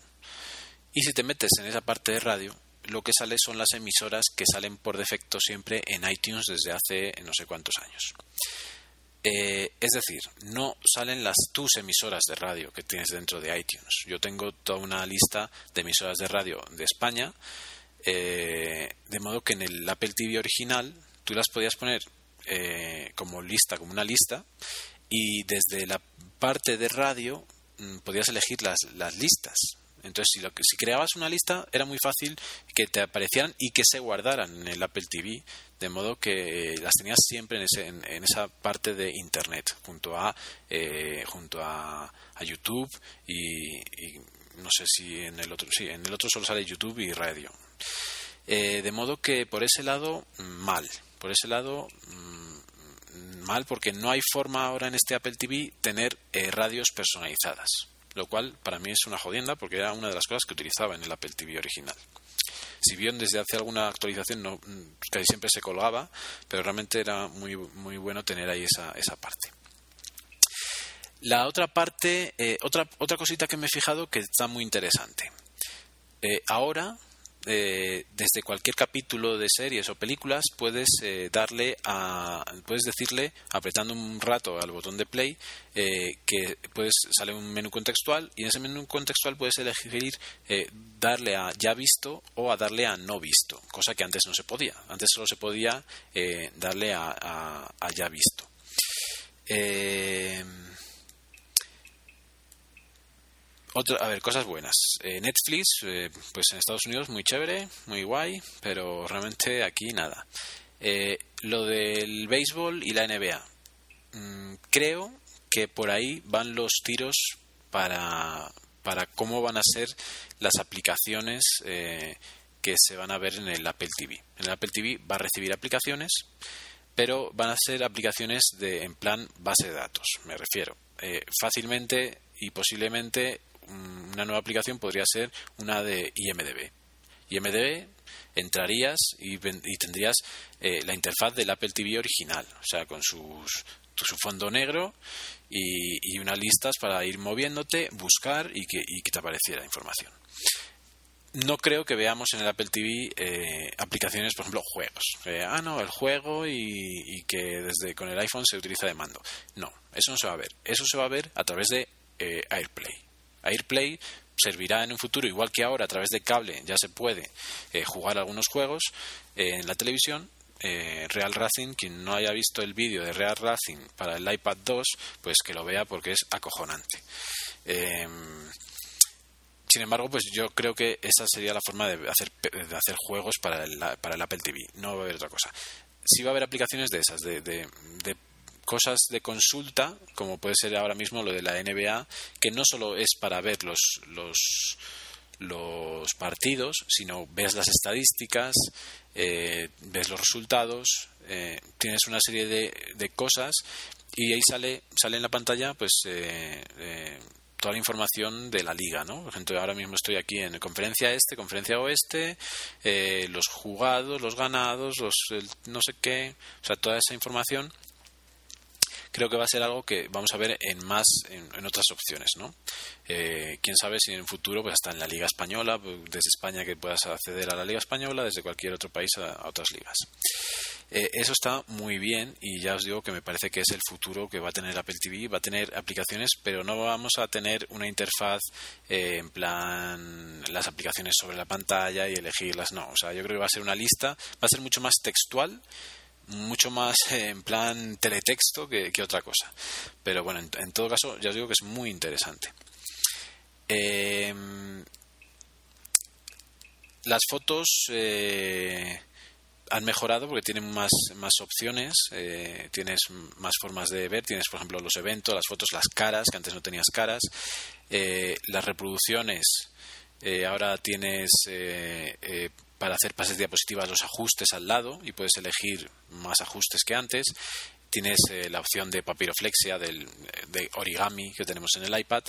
y si te metes en esa parte de radio, lo que sale son las emisoras que salen por defecto siempre en iTunes desde hace no sé cuántos años. Eh, es decir, no salen las tus emisoras de radio que tienes dentro de iTunes. Yo tengo toda una lista de emisoras de radio de España, eh, de modo que en el Apple TV original tú las podías poner eh, como lista, como una lista, y desde la parte de radio mm, podías elegir las, las listas. Entonces, si, lo que, si creabas una lista, era muy fácil que te aparecieran y que se guardaran en el Apple TV, de modo que las tenías siempre en, ese, en, esa parte de Internet, junto a, eh, junto a, YouTube y, no sé si en el otro, sí, en el otro solo sale YouTube y radio. Eh, de modo que por ese lado, mal. Por ese lado, mm, mal porque no hay forma ahora en este Apple TV tener eh, radios personalizadas lo cual para mí es una jodienda porque era una de las cosas que utilizaba en el Apple TV original. Si bien desde hace alguna actualización no, casi siempre se colgaba, pero realmente era muy, muy bueno tener ahí esa, esa parte. La otra parte, eh, otra, otra cosita que me he fijado que está muy interesante. Eh, ahora eh, desde cualquier capítulo de series o películas puedes eh, darle a puedes decirle apretando un rato al botón de play eh, que puedes sale un menú contextual y en ese menú contextual puedes elegir darle a ya visto o a darle a no visto cosa que antes no se podía. Antes solo se podía darle a, a, a ya visto a ver, cosas buenas. Eh, Netflix, eh, pues en Estados Unidos muy chévere, muy guay, pero realmente aquí nada. Eh, lo del béisbol y la NBA. Mm, creo que por ahí van los tiros para, para cómo van a ser las aplicaciones que se van a ver en el Apple TV. En el Apple TV va a recibir aplicaciones, pero van a ser aplicaciones de, en plan base de datos, me refiero. fácilmente y posiblemente una nueva aplicación podría ser una de IMDB. IMDB entrarías y, tendrías eh, la interfaz del Apple TV original, o sea, con su fondo negro y, unas listas para ir moviéndote, buscar y que, te apareciera información. No creo que veamos en el Apple TV eh, aplicaciones, por ejemplo, juegos. Eh, ah, no, el juego y, y, que desde con el iPhone se utiliza de mando. No, eso no se va a ver. Eso se va a ver a través de AirPlay. AirPlay servirá en un futuro, igual que ahora a través de cable ya se puede eh, jugar algunos juegos eh, en la televisión. Eh, Real Racing, quien no haya visto el vídeo de Real Racing para el iPad 2, pues que lo vea porque es acojonante. Em, sin embargo, pues yo creo que esa sería la forma de hacer, de hacer juegos para el, para el Apple TV. No va a haber otra cosa. Sí va a haber aplicaciones de esas, de, de, de cosas de consulta, como puede ser ahora mismo lo de la NBA, que no solo es para ver los, los, los partidos, sino ves las estadísticas, eh, ves los resultados, eh, tienes una serie de, de, cosas y ahí sale, sale en la pantalla pues eh, toda la información de la liga, ¿no? Por ejemplo, ahora mismo estoy aquí en conferencia este, conferencia oeste, los jugados, los ganados, los no sé qué, o sea, toda esa información creo que va a ser algo que vamos a ver en más en, otras opciones no eh, quién sabe si en el futuro pues hasta en la liga española desde España que puedas acceder a la liga española desde cualquier otro país a, otras ligas. Eh, eso está muy bien y ya os digo que me parece que es el futuro que va a tener Apple TV va a tener aplicaciones pero no vamos a tener una interfaz eh, en plan las aplicaciones sobre la pantalla y elegirlas no. O sea yo creo que va a ser una lista va a ser mucho más textual mucho más en plan teletexto que, otra cosa. Pero bueno, en, todo caso, ya os digo que es muy interesante. Em, las fotos eh, han mejorado porque tienen más, más opciones, eh, tienes más formas de ver, tienes por ejemplo los eventos, las fotos, las caras, que antes no tenías caras, eh, las reproducciones, ahora tienes para hacer pases diapositivas los ajustes al lado y puedes elegir más ajustes que antes. Tienes eh, la opción de papiroflexia, del, de origami que tenemos en el iPad.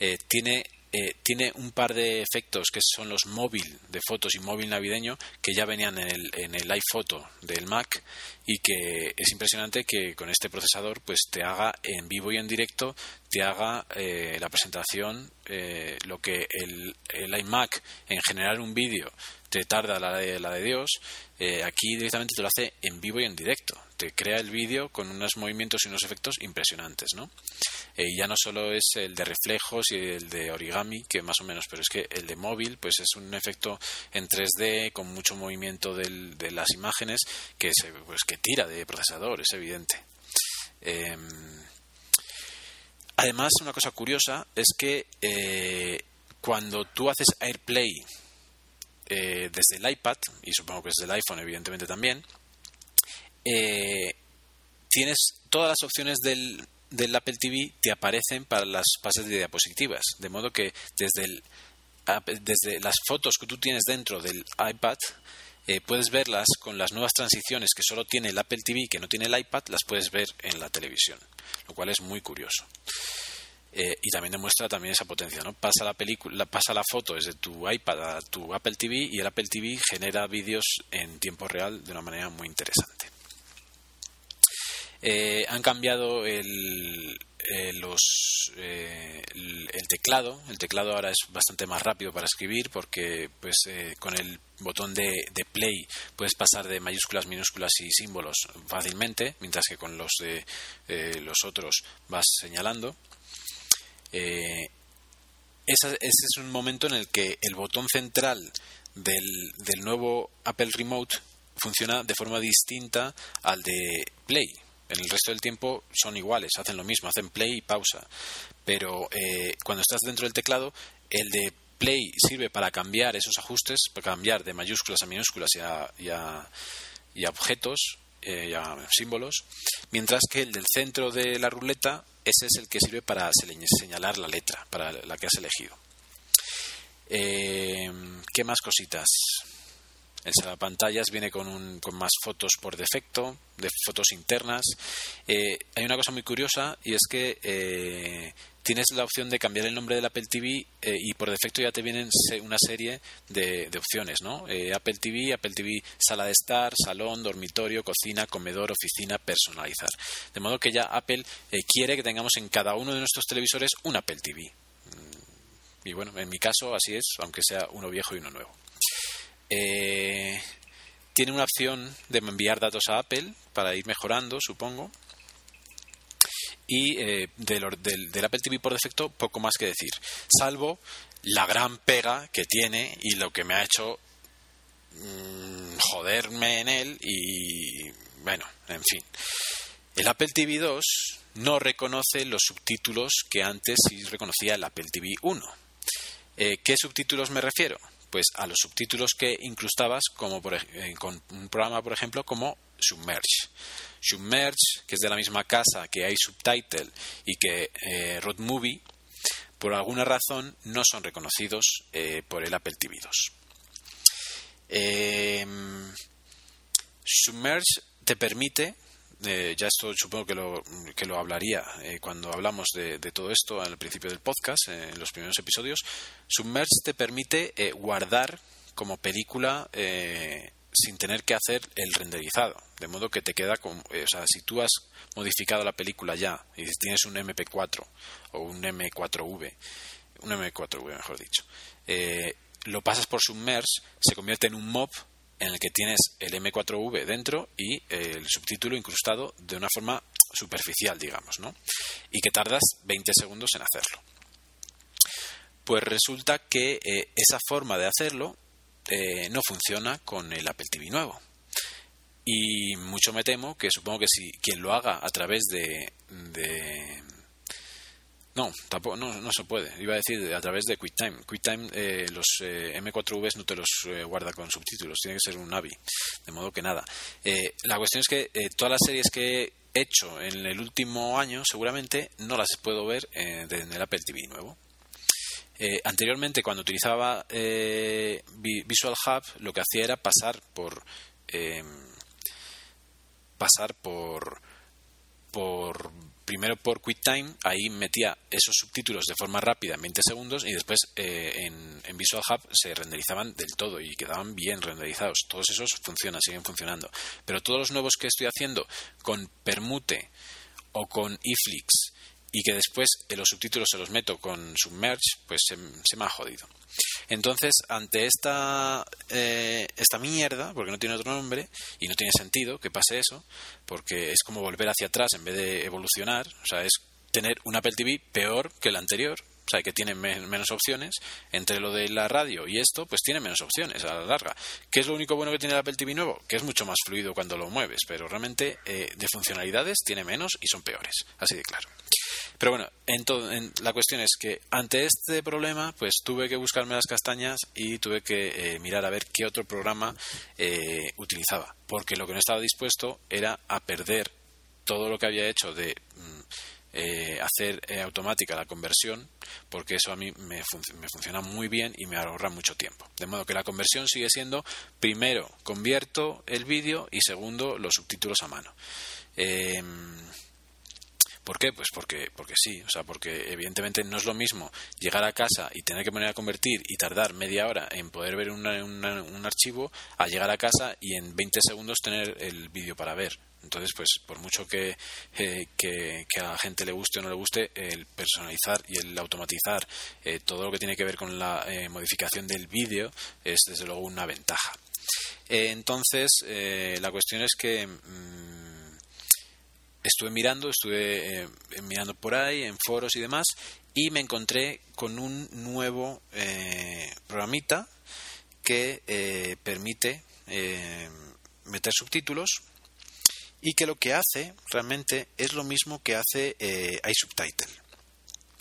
Eh, tiene eh, tiene un par de efectos que son los móvil de fotos y móvil navideño que ya venían en el, en el iPhoto del Mac y que es impresionante que con este procesador pues te haga en vivo y en directo te haga eh, la presentación eh, lo que el, el, iMac en generar un vídeo te tarda la de, la de Dios eh, aquí directamente te lo hace en vivo y en directo te crea el vídeo con unos movimientos y unos efectos impresionantes ¿no? y ya no solo es el de reflejos y el de origami que más o menos pero es que el de móvil pues es un efecto en 3D con mucho movimiento del, de las imágenes que se, pues que tira de procesador es evidente em, Además, una cosa curiosa es que eh, cuando tú haces AirPlay eh, desde el iPad, y supongo que desde el iPhone evidentemente también, eh, tienes todas las opciones del, Apple TV te aparecen para las pases de diapositivas, de modo que desde, el, las fotos que tú tienes dentro del iPad eh, puedes verlas con las nuevas transiciones que solo tiene el Apple TV, que no tiene el iPad, las puedes ver en la televisión, lo cual es muy curioso. Eh, y también demuestra también esa potencia, ¿no? Pasa la película, pasa la foto desde tu iPad a tu Apple TV y el Apple TV genera vídeos en tiempo real de una manera muy interesante. Eh, han cambiado el, eh, los, eh, el, teclado. El teclado ahora es bastante más rápido para escribir porque pues eh, con el botón de, de, play puedes pasar de mayúsculas, minúsculas y símbolos fácilmente, mientras que con los de los otros vas señalando. Ese, ese, es un momento en el que el botón central del, del nuevo Apple Remote funciona de forma distinta al de play en el resto del tiempo son iguales, hacen lo mismo, hacen play y pausa. Pero eh, cuando estás dentro del teclado, el de play sirve para cambiar esos ajustes, para cambiar de mayúsculas a minúsculas y a, y objetos, eh, y a símbolos, mientras que el del centro de la ruleta, ese es el que sirve para señalar la letra, para la que has elegido. Eh, ¿Qué más cositas? El salvapantallas viene con, un, con más fotos por defecto, de fotos internas. Eh, hay una cosa muy curiosa y es que eh, tienes la opción de cambiar el nombre del Apple TV eh, y por defecto ya te vienen una serie de, opciones, ¿no? Apple TV, Apple TV sala de estar, salón, dormitorio, cocina, comedor, oficina, personalizar. De modo que ya Apple quiere que tengamos en cada uno de nuestros televisores un Apple TV. Mm, y bueno, en mi caso así es, aunque sea uno viejo y uno nuevo. Eh, tiene una opción de enviar datos a Apple para ir mejorando, supongo. Y eh, del, Apple TV por defecto, poco más que decir. Salvo la gran pega que tiene y lo que me ha hecho mm, joderme en él y bueno, en fin. El Apple TV 2 no reconoce los subtítulos que antes sí reconocía el Apple TV 1. Eh, ¿Qué subtítulos me refiero? Pues a los subtítulos que incrustabas como por, eh, con un programa por ejemplo como Submerge. Submerge que es de la misma casa que hay Subtitle y que eh, Road Movie por alguna razón no son reconocidos eh, por el Apple TV 2 Submerge te permite eh, ya esto supongo que lo, que lo hablaría eh, cuando hablamos de, todo esto al principio del podcast, eh, en los primeros episodios. Submerge te permite guardar como película sin tener que hacer el renderizado, de modo que te queda como, o sea, si tú has modificado la película ya y tienes un MP4 o un M4V, un M4V mejor dicho, lo pasas por Submerge, se convierte en un mob en el que tienes el M4V dentro y el subtítulo incrustado de una forma superficial, digamos, ¿no? Y que tardas 20 segundos en hacerlo. Pues resulta que eh, esa forma de hacerlo eh, no funciona con el Apple TV nuevo. Y mucho me temo que supongo que si quien lo haga a través de, de no, tampoco, no, no se puede. Iba a decir a través de QuickTime. QuickTime, eh, los eh, M4Vs no te los eh, guarda con subtítulos, tiene que ser un Navi. De modo que nada. la cuestión es que todas las series que he hecho en el último año, seguramente no las puedo ver en el Apple TV nuevo. anteriormente, cuando utilizaba Visual Hub, lo que hacía era pasar por. pasar por. por primero por QuickTime, ahí metía esos subtítulos de forma rápida en 20 segundos y después eh, en, en, Visual Hub se renderizaban del todo y quedaban bien renderizados. Todos esos funcionan, siguen funcionando. Pero todos los nuevos que estoy haciendo con Permute o con iflix y que después los subtítulos se los meto con Submerge, pues se, me ha jodido. Entonces, ante esta, eh, esta mierda, porque no tiene otro nombre y no tiene sentido que pase eso, porque es como volver hacia atrás en vez de evolucionar, o sea, es tener un Apple TV peor que el anterior, o sea, que tiene menos opciones. Entre lo de la radio y esto, pues tiene menos opciones a la larga. ¿Qué es lo único bueno que tiene el Apple TV nuevo? Que es mucho más fluido cuando lo mueves, pero realmente eh, de funcionalidades tiene menos y son peores, así de claro. Pero bueno, en la cuestión es que ante este problema, pues tuve que buscarme las castañas y tuve que eh, mirar a ver qué otro programa eh, utilizaba, porque lo que no estaba dispuesto era a perder todo lo que había hecho de mm, eh, hacer automática la conversión, porque eso a mí me, me, funciona muy bien y me ahorra mucho tiempo. De modo que la conversión sigue siendo, primero, convierto el vídeo y segundo, los subtítulos a mano. ¿Por qué? Pues porque, porque sí, o sea, porque evidentemente no es lo mismo llegar a casa y tener que poner a convertir y tardar media hora en poder ver un archivo a llegar a casa y en 20 segundos tener el vídeo para ver. Entonces, pues por mucho que, eh, que, a la gente le guste o no le guste, el personalizar y el automatizar eh, todo lo que tiene que ver con la eh, modificación del vídeo es desde luego una ventaja. entonces, la cuestión es que... Mm, estuve mirando, estuve eh, mirando por ahí, en foros y demás, y me encontré con un nuevo eh, programita que eh, permite meter subtítulos y que lo que hace realmente es lo mismo que hace iSubtitle.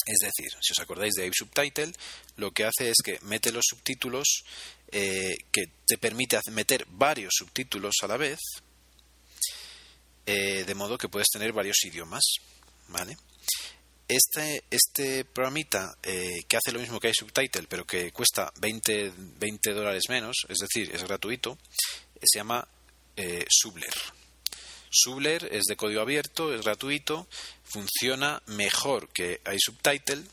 Es decir, si os acordáis de iSubtitle, lo que hace es que mete los subtítulos que te permite meter varios subtítulos a la vez, eh, de modo que puedes tener varios idiomas, ¿vale? Este, este programita eh, que hace lo mismo que hay subtitle, pero que cuesta 20, 20 dólares menos, es decir, es gratuito, se llama eh, Subler. Subler es de código abierto, es gratuito, funciona mejor que iSubtitle.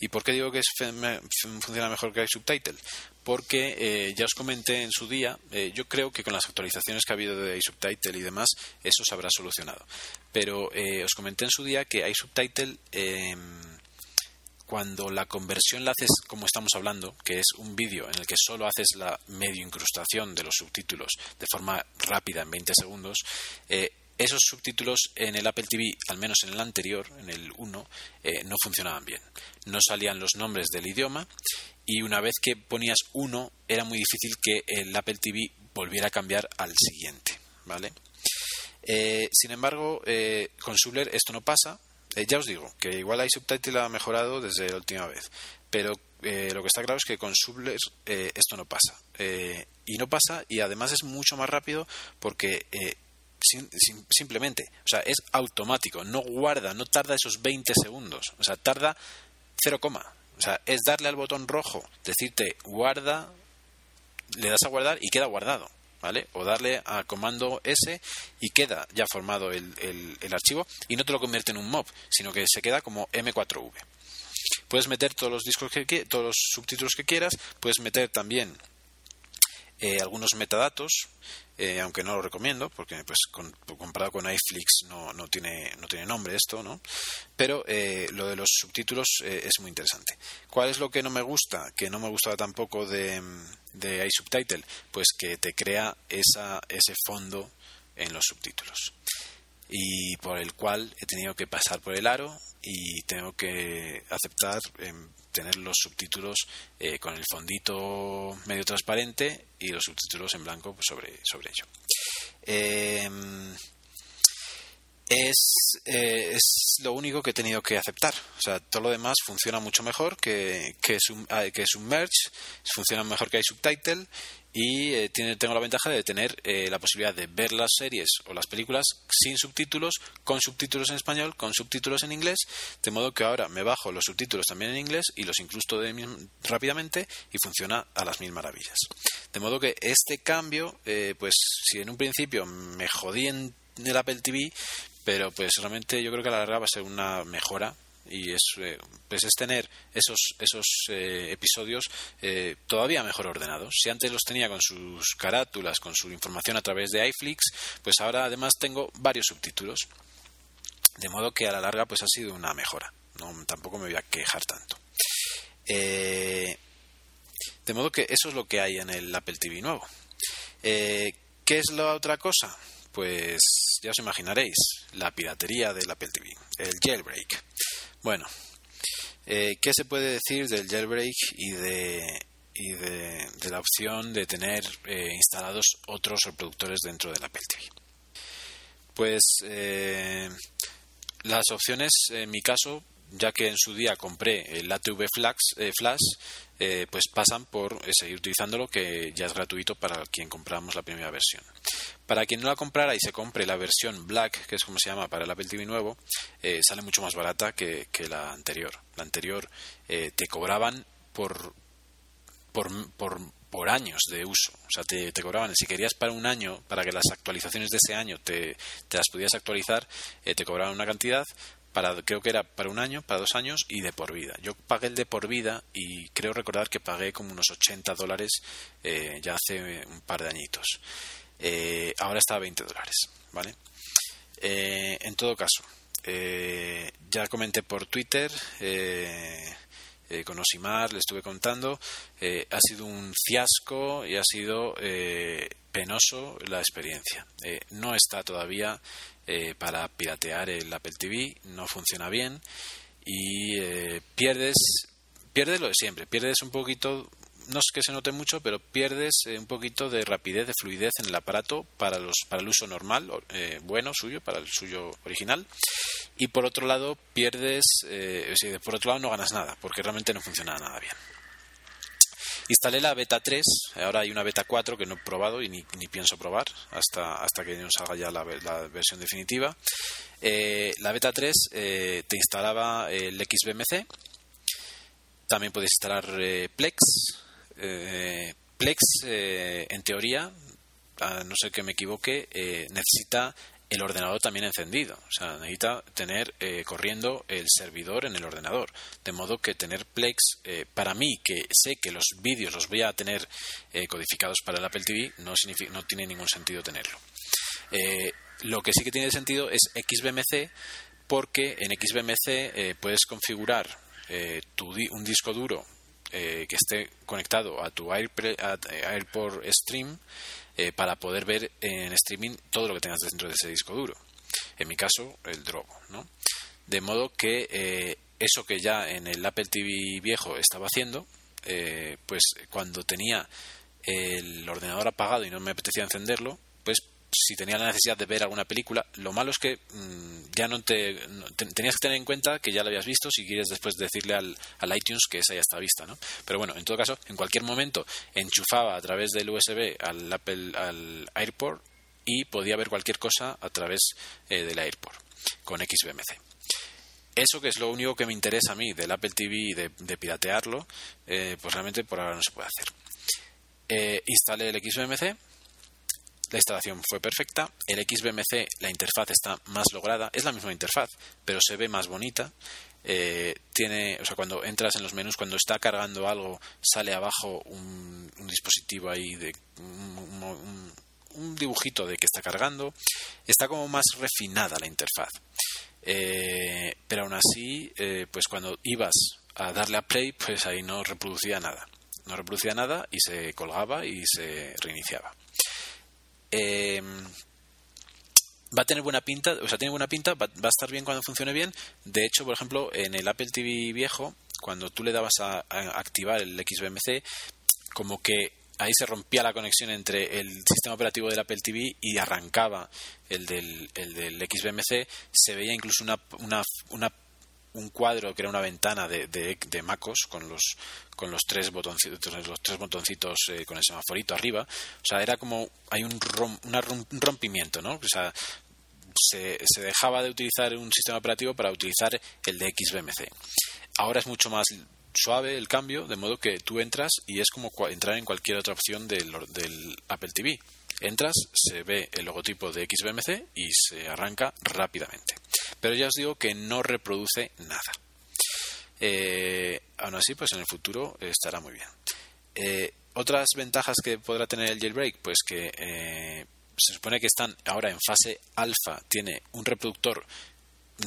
¿Y por qué digo que funciona mejor que iSubtitle? porque eh, ya os comenté en su día, eh, yo creo que con las actualizaciones que ha habido de iSubtitle y demás, eso se habrá solucionado. Pero eh, os comenté en su día que iSubtitle, em, cuando la conversión la haces como estamos hablando, que es un vídeo en el que solo haces la medio incrustación de los subtítulos de forma rápida en 20 segundos, esos subtítulos en el Apple TV, al menos en el anterior, en el 1, no funcionaban bien. No salían los nombres del idioma y una vez que ponías uno era muy difícil que el Apple TV volviera a cambiar al siguiente, ¿vale? Eh, sin embargo, eh, con Subler esto no pasa. Eh, ya os digo que igual iSubtitle ha mejorado desde la última vez, pero lo que está claro es que con Subler esto no pasa. y no pasa y además es mucho más rápido porque simplemente, o sea, es automático, no guarda, no tarda esos 20 segundos, o sea, tarda 0, o sea, es darle al botón rojo, decirte guarda, le das a guardar y queda guardado. ¿Vale? O darle a comando S y queda ya formado el, el, archivo y no te lo convierte en un mob, sino que se queda como M4V. Puedes meter todos los discos que todos los subtítulos que quieras, puedes meter también eh, algunos metadatos, eh, aunque no lo recomiendo, porque pues comparado con iFlix no, no, tiene, no tiene nombre esto, ¿no? Pero eh, lo de los subtítulos es muy interesante. ¿Cuál es lo que no me gusta? Que no me gustaba tampoco de, de iSubtitle, pues que te crea esa, ese fondo en los subtítulos y por el cual he tenido que pasar por el aro y tengo que aceptar em, tener los subtítulos eh, con el fondito medio transparente y los subtítulos en blanco sobre, sobre ello. Em, es, eh, es, lo único que he tenido que aceptar. O sea, todo lo demás funciona mucho mejor que, que, ah, que Submerge, funciona mejor que iSubtitle y eh, tiene, tengo la ventaja de tener eh, la posibilidad de ver las series o las películas sin subtítulos, con subtítulos en español, con subtítulos en inglés, de modo que ahora me bajo los subtítulos también en inglés y los incrusto rápidamente y funciona a las mil maravillas. De modo que este cambio, eh, pues si en un principio me jodí en el Apple TV, pero pues realmente yo creo que a la larga va a ser una mejora y es, eh, pues es tener esos, esos eh, episodios eh, todavía mejor ordenados. Si antes los tenía con sus carátulas, con su información a través de iFlix, pues ahora además tengo varios subtítulos. De modo que a la larga pues ha sido una mejora. No, tampoco me voy a quejar tanto. de modo que eso es lo que hay en el Apple TV nuevo. ¿Qué es la otra cosa? Pues ya os imaginaréis, la piratería del Apple TV, el jailbreak. Bueno, eh, ¿qué se puede decir del jailbreak y de, y de, la opción de tener eh, instalados otros reproductores dentro del Apple TV? Pues eh, las opciones, en mi caso, ya que en su día compré el ATV Flash, pues pasan por seguir utilizándolo, que ya es gratuito para quien compramos la primera versión. Para quien no la comprara y se compre la versión Black, que es como se llama para el Apple TV nuevo, eh, sale mucho más barata que, la anterior. La anterior eh, te cobraban por, por, por, años de uso. O sea, te, te, cobraban, si querías para un año, para que las actualizaciones de ese año te, te las pudieras actualizar, eh, te cobraban una cantidad. Para, creo que era para un año, para dos años y de por vida. Yo pagué el de por vida y creo recordar que pagué como unos 80 dólares ya hace un par de añitos. Eh, ahora está a 20 dólares, ¿vale? Eh, en todo caso, eh, ya comenté por Twitter con Osimar, le estuve contando, ha sido un fiasco y ha sido penoso la experiencia. no está todavía para piratear el Apple TV, no funciona bien y pierdes pierdes lo de siempre, pierdes un poquito no es que se note mucho, pero pierdes eh, un poquito de rapidez, de fluidez en el aparato para, los, para el uso normal, eh, bueno suyo, para el suyo original. Y por otro lado, pierdes, eh, por otro lado no ganas nada, porque realmente no funciona nada bien. Instalé la beta 3, ahora hay una beta 4 que no he probado y ni, pienso probar hasta, hasta que nos haga ya la, versión definitiva. la beta 3 te instalaba el XBMC, también puedes instalar Plex, eh, Plex, eh, en teoría, a no ser que me equivoque, eh, necesita el ordenador también encendido. O sea, necesita tener corriendo el servidor en el ordenador. De modo que tener Plex, para mí, que sé que los vídeos los voy a tener codificados para el Apple TV, no, no tiene ningún sentido tenerlo. lo que sí que tiene sentido es XBMC, porque en XBMC puedes configurar tu, un disco duro eh, que esté conectado a tu AirPort Stream eh, para poder ver en streaming todo lo que tengas dentro de ese disco duro. En mi caso, el Drogo, ¿no? De modo que eh, eso que ya en el Apple TV viejo estaba haciendo, pues cuando tenía el ordenador apagado y no me apetecía encenderlo, si tenía la necesidad de ver alguna película, lo malo es que mm, ya no te, tenías que tener en cuenta que ya la habías visto si quieres después decirle al, al, iTunes que esa ya está vista, ¿no? Pero bueno, en todo caso, en cualquier momento enchufaba a través del USB al Apple al AirPort y podía ver cualquier cosa a través eh, del AirPort con XBMC. Eso que es lo único que me interesa a mí del Apple TV y de, piratearlo, eh, pues realmente por ahora no se puede hacer. Eh, instalé el XBMC la instalación fue perfecta. El XBMC, la interfaz está más lograda. Es la misma interfaz, pero se ve más bonita. Eh, tiene, o sea, cuando entras en los menús, cuando está cargando algo, sale abajo un, dispositivo ahí de un, dibujito de que está cargando. Está como más refinada la interfaz. Eh, pero aún así, eh, pues cuando ibas a darle a play, pues ahí no reproducía nada. No reproducía nada y se colgaba y se reiniciaba. Em, va a tener buena pinta, o sea, tiene buena pinta, va, a estar bien cuando funcione bien. De hecho, por ejemplo, en el Apple TV viejo, cuando tú le dabas a, activar el XBMC, como que ahí se rompía la conexión entre el sistema operativo del Apple TV y arrancaba el del, el del XBMC, se veía incluso una, un cuadro que era una ventana de, de, MacOS con los con los tres botoncitos los tres botoncitos eh, con el semaforito arriba. O sea era como hay un, un rompimiento no o sea se, se, dejaba de utilizar un sistema operativo para utilizar el de XBMC ahora es mucho más suave el cambio de modo que tú entras y es como entrar en cualquier otra opción del, del Apple TV Entras, se ve el logotipo de XBMC y se arranca rápidamente. Pero ya os digo que no reproduce nada. Eh, aún así, pues en el futuro estará muy bien. Eh, otras ventajas que podrá tener el jailbreak, pues que eh, se supone que están ahora en fase alfa, tiene un reproductor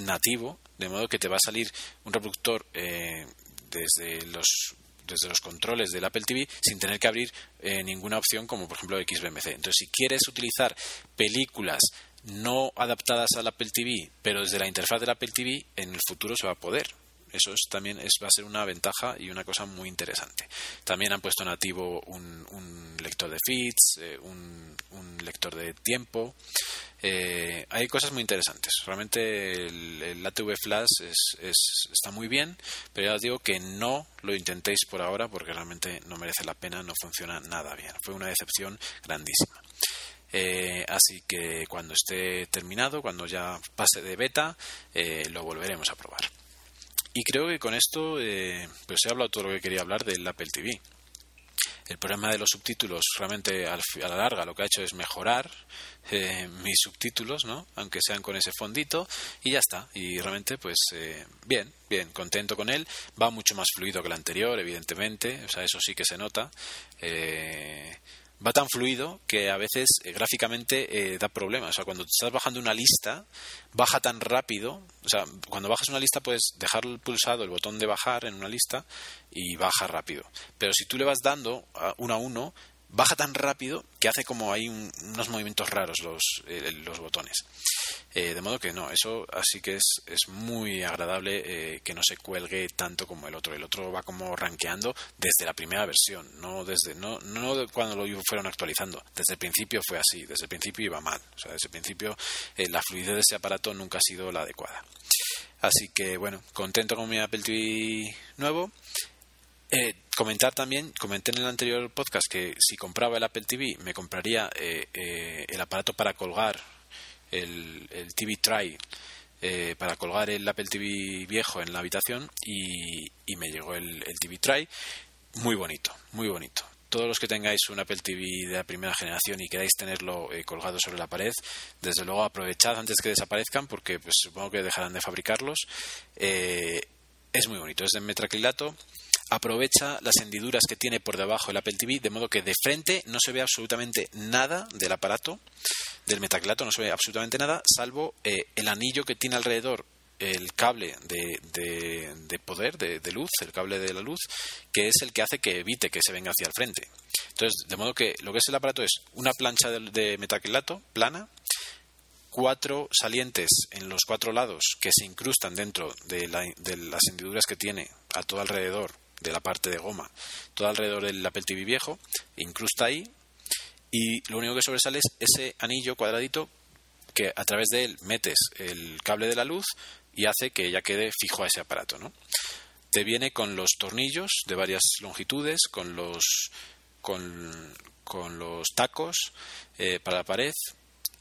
nativo, de modo que te va a salir un reproductor desde los desde los controles del Apple TV sin tener que abrir ninguna opción como por ejemplo XBMC. Entonces, si quieres utilizar películas no adaptadas al Apple TV, pero desde la interfaz del Apple TV, en el futuro se va a poder eso es, también va a ser una ventaja y una cosa muy interesante. También han puesto nativo un, un lector de feeds, eh, un, lector de tiempo. Eh, hay cosas muy interesantes. Realmente el, ATV Flash es, es, está muy bien, pero ya os digo que no lo intentéis por ahora porque realmente no merece la pena, no funciona nada bien. Fue una decepción grandísima. Eh, así que cuando esté terminado, cuando ya pase de beta, lo volveremos a probar. Y creo que con esto eh, pues he hablado todo lo que quería hablar del Apple TV. El problema de los subtítulos realmente a la larga lo que ha hecho es mejorar eh, mis subtítulos, ¿no? Aunque sean con ese fondito y ya está. Y realmente pues eh, bien, bien, contento con él. Va mucho más fluido que el anterior, evidentemente. O sea, eso sí que se nota. Eh, va tan fluido que a veces eh, gráficamente eh, da problemas. O sea, cuando estás bajando una lista, baja tan rápido. O sea, cuando bajas una lista puedes dejar pulsado el botón de bajar en una lista y baja rápido. Pero si tú le vas dando uno a uno, baja tan rápido que hace como hay unos movimientos raros los, eh, los botones. Eh, de modo que no, eso así que es, es muy agradable eh, que no se cuelgue tanto como el otro. El otro va como rankeando desde la primera versión, no desde no, no cuando lo fueron actualizando. Desde el principio fue así, desde el principio iba mal. O sea, desde el principio la fluidez de ese aparato nunca ha sido la adecuada. Así que bueno, contento con mi Apple TV nuevo. Eh, comentar también, comenté en el anterior podcast que si compraba el Apple TV me compraría eh, eh, el aparato para colgar el, TV Try para colgar el Apple TV viejo en la habitación y, me llegó el, TV Try muy bonito, muy bonito. Todos los que tengáis un Apple TV de la primera generación y queráis tenerlo colgado sobre la pared, desde luego aprovechad antes que desaparezcan porque pues, supongo que dejarán de fabricarlos. es muy bonito, es de metracrilato aprovecha las hendiduras que tiene por debajo el Apple TV, de modo que de frente no se ve absolutamente nada del aparato, del metaclato, no se ve absolutamente nada, salvo eh, el anillo que tiene alrededor el cable de, de, poder, de, luz, el cable de la luz, que es el que hace que evite que se venga hacia el frente. Entonces, de modo que lo que es el aparato es una plancha de, de metacrilato plana, cuatro salientes en los cuatro lados que se incrustan dentro de, de las hendiduras que tiene a todo alrededor de la parte de goma, todo alrededor del Apple TV viejo, incrusta ahí y lo único que sobresale es ese anillo cuadradito que a través de él metes el cable de la luz y hace que ya quede fijo a ese aparato, ¿no? Te viene con los tornillos de varias longitudes, con los con, con los tacos eh, para la pared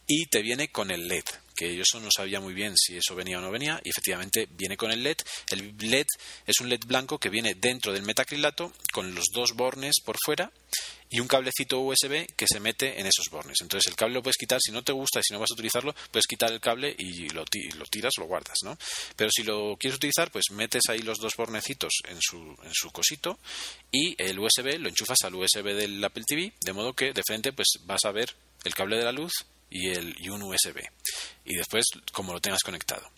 y te viene con el LED que yo eso no sabía muy bien si eso venía o no venía, y efectivamente viene con el LED. El LED es un LED blanco que viene dentro del metacrilato con los dos bornes por fuera y un cablecito USB que se mete en esos bornes. Entonces el cable lo puedes quitar, si no te gusta y si no vas a utilizarlo, puedes quitar el cable y lo, tiras, lo guardas, ¿no? Pero si lo quieres utilizar, pues metes ahí los dos bornecitos en su, en su cosito y el USB lo enchufas al USB del Apple TV, de modo que de frente pues vas a ver el cable de la luz y, el, y un USB. Y después, como lo tengas conectado,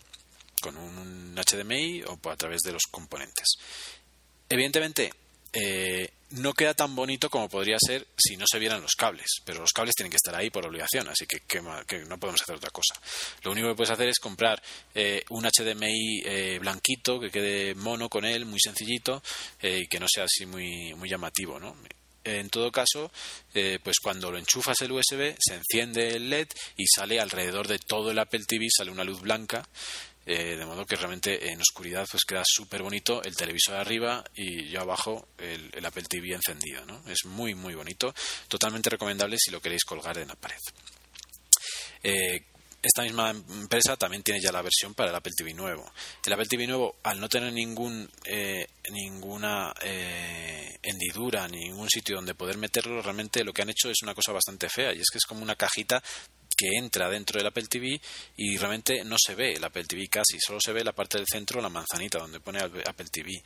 con un HDMI o a través de los componentes. Evidentemente, eh, no queda tan bonito como podría ser si no se vieran los cables, pero los cables tienen que estar ahí por obligación, así que, que, no podemos hacer otra cosa. Lo único que puedes hacer es comprar eh, un HDMI eh, blanquito que quede mono con él, muy sencillito y que no sea así muy, muy llamativo, ¿no? En todo caso, eh, pues cuando lo enchufas el USB, se enciende el LED y sale alrededor de todo el Apple TV, sale una luz blanca, eh, de modo que realmente en oscuridad pues queda súper bonito el televisor arriba y yo abajo el, Apple TV encendido, ¿no? Es muy, muy bonito, totalmente recomendable si lo queréis colgar en la pared. Eh, esta misma empresa también tiene ya la versión para el Apple TV nuevo. El Apple TV nuevo, al no tener ningún eh, ninguna eh, hendidura, ningún sitio donde poder meterlo, realmente lo que han hecho es una cosa bastante fea y es que es como una cajita que entra dentro del Apple TV y realmente no se ve el Apple TV casi, solo se ve la parte del centro, la manzanita donde pone Apple TV,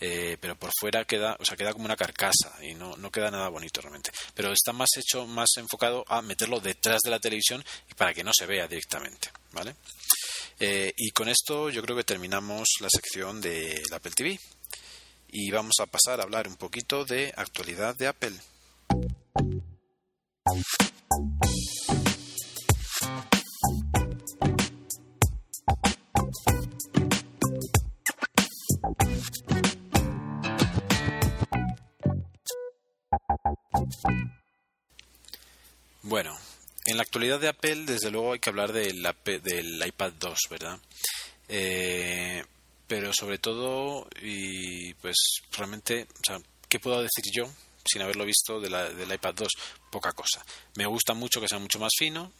eh, pero por fuera queda, o sea, queda como una carcasa y no, no queda nada bonito realmente. Pero está más hecho, más enfocado a meterlo detrás de la televisión y para que no se vea directamente, ¿vale? Eh, y con esto yo creo que terminamos la sección del Apple TV y vamos a pasar a hablar un poquito de actualidad de Apple. Bueno, en la actualidad de Apple, desde luego hay que hablar del, del iPad 2, ¿verdad? Eh, pero sobre todo, y pues realmente, o sea, ¿qué puedo decir yo sin haberlo visto del iPad 2? Poca cosa. Me gusta mucho que sea mucho más fino.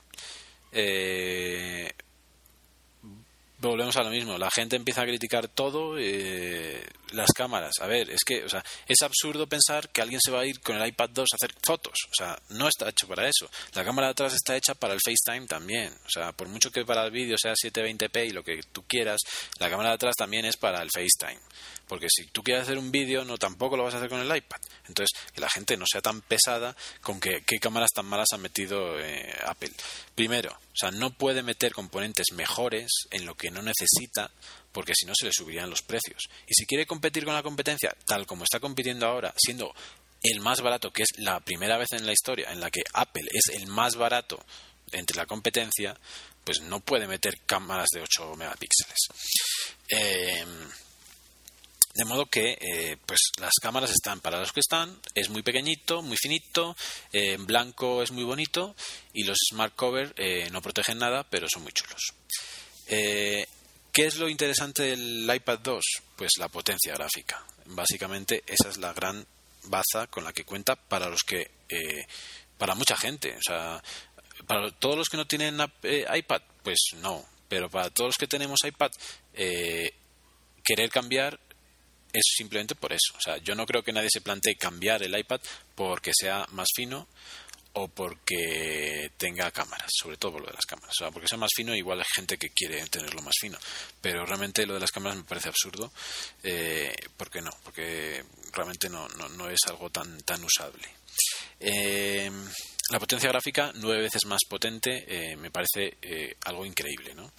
Eh, volvemos a lo mismo. La gente empieza a criticar todo, eh, las cámaras. A ver, es que, o sea, es absurdo pensar que alguien se va a ir con el iPad 2 a hacer fotos. O sea, no está hecho para eso. La cámara de atrás está hecha para el FaceTime también. O sea, por mucho que para el vídeo sea 720p y lo que tú quieras, la cámara de atrás también es para el FaceTime. Porque si tú quieres hacer un vídeo, no tampoco lo vas a hacer con el iPad. Entonces, que la gente no sea tan pesada con que qué cámaras tan malas ha metido eh, Apple. Primero, o sea, no puede meter componentes mejores en lo que no necesita porque si no se le subirían los precios. Y si quiere competir con la competencia, tal como está compitiendo ahora, siendo el más barato, que es la primera vez en la historia en la que Apple es el más barato entre la competencia, pues no puede meter cámaras de 8 megapíxeles. Eh, de modo que eh, pues las cámaras están para los que están, es muy pequeñito, muy finito, eh, en blanco es muy bonito y los smart cover eh, no protegen nada, pero son muy chulos. ¿Qué es lo interesante del iPad 2? Pues la potencia gráfica. Básicamente esa es la gran baza con la que cuenta para los que para mucha gente, o sea, para todos los que no tienen iPad, pues no, pero para todos los que tenemos iPad querer cambiar es simplemente por eso. O sea, yo no creo que nadie se plantee cambiar el iPad porque sea más fino o porque tenga cámaras, sobre todo lo de las cámaras. O sea, porque sea más fino, igual hay gente que quiere tenerlo más fino. Pero realmente lo de las cámaras me parece absurdo. Eh, porque no, porque realmente no, no, es algo tan, tan usable. Eh, la potencia gráfica, nueve veces más potente, eh, me parece algo increíble, ¿no?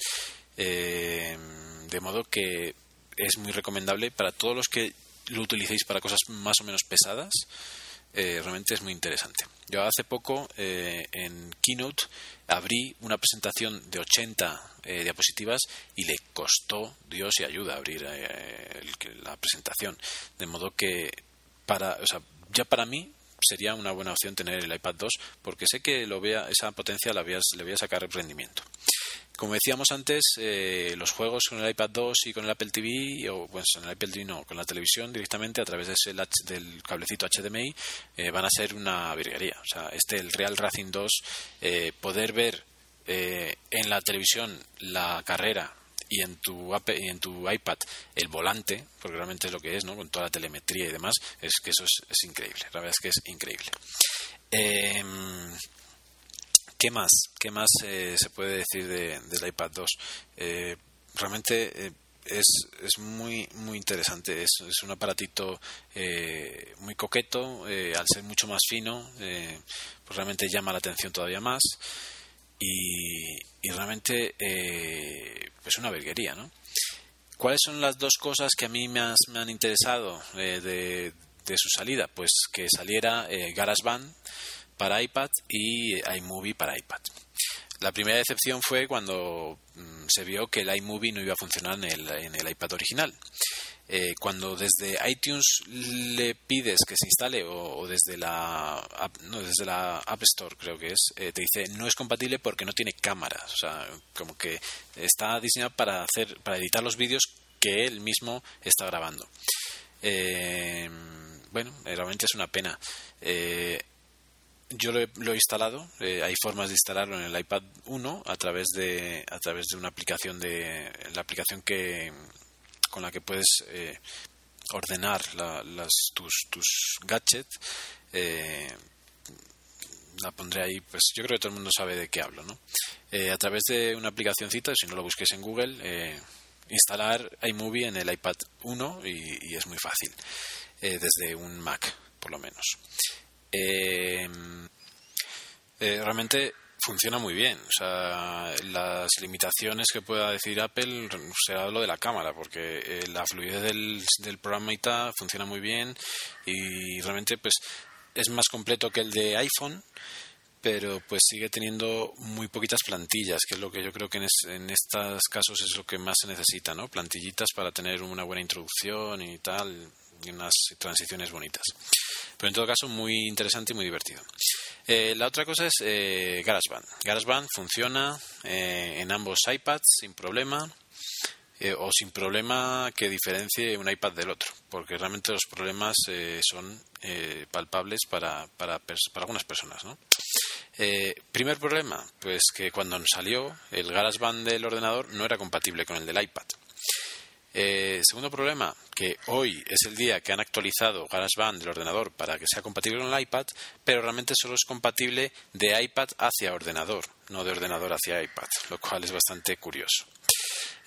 de modo que es muy recomendable para todos los que lo utilicéis para cosas más o menos pesadas. Eh, realmente es muy interesante. Yo hace poco eh, en Keynote abrí una presentación de 80 eh, diapositivas y le costó Dios y ayuda abrir la presentación. De modo que para, o sea, ya para mí sería una buena opción tener el iPad 2 porque sé que lo vea, esa potencia la le voy a sacar rendimiento. Como decíamos antes, eh, los juegos con el iPad 2 y con el Apple TV, o pues en el Apple TV no, con la televisión directamente a través del cablecito HDMI, eh, van a ser una virguería. O sea, este, el Real Racing 2, eh, poder ver en la televisión la carrera y en tu y en tu iPad el volante, porque realmente es lo que es, ¿no? Con toda la telemetría y demás, es que eso es, es increíble. La verdad es que es increíble. ¿Qué más? ¿Qué más eh, se puede decir de, del iPad 2? Eh, realmente eh, es, es, muy muy interesante. Es, es un aparatito muy coqueto, al ser mucho más fino, pues realmente llama la atención todavía más. Y, y realmente pues una verguería, ¿no? ¿Cuáles son las dos cosas que a mí me, me han interesado de, de, su salida? Pues que saliera GarageBand para iPad y iMovie para iPad. La primera decepción fue cuando mm, se vio que el iMovie no iba a funcionar en el, en el iPad original. Eh, cuando desde iTunes le pides que se instale o, desde la app, no, desde la App Store creo que es eh, te dice no es compatible porque no tiene cámaras o sea como que está diseñado para hacer para editar los vídeos que él mismo está grabando eh, bueno realmente es una pena yo lo he, instalado. Eh, hay formas de instalarlo en el iPad 1 a través de a través de una aplicación de la aplicación que con la que puedes eh, ordenar las, tus, tus gadgets. Eh, la pondré ahí, pues yo creo que todo el mundo sabe de qué hablo, ¿no? a través de una aplicacióncita, si no lo busques en Google, instalar iMovie en el iPad 1 y, y es muy fácil, desde un Mac, por lo menos. Eh, eh, realmente funciona muy bien. O sea, las limitaciones que pueda decir Apple será lo de la cámara, porque eh, la fluidez del, del programita funciona muy bien y realmente pues es más completo que el de iPhone pero pues sigue teniendo muy poquitas plantillas, que es lo que yo creo que en, en, estos casos es lo que más se necesita, ¿no? Plantillitas para tener una buena introducción y tal, y unas transiciones bonitas. Pero en todo caso, muy interesante y muy divertido. Eh, la otra cosa es eh, GarageBand. GarageBand funciona eh, en ambos iPads sin problema. Eh, o sin problema que diferencie un iPad del otro, porque realmente los problemas son palpables para, para, para, algunas personas. ¿no? primer problema, pues que cuando salió el GarageBand del ordenador no era compatible con el del iPad. Eh, segundo problema, que hoy es el día que han actualizado GarageBand del ordenador para que sea compatible con el iPad, pero realmente solo es compatible de iPad hacia ordenador, no de ordenador hacia iPad, lo cual es bastante curioso.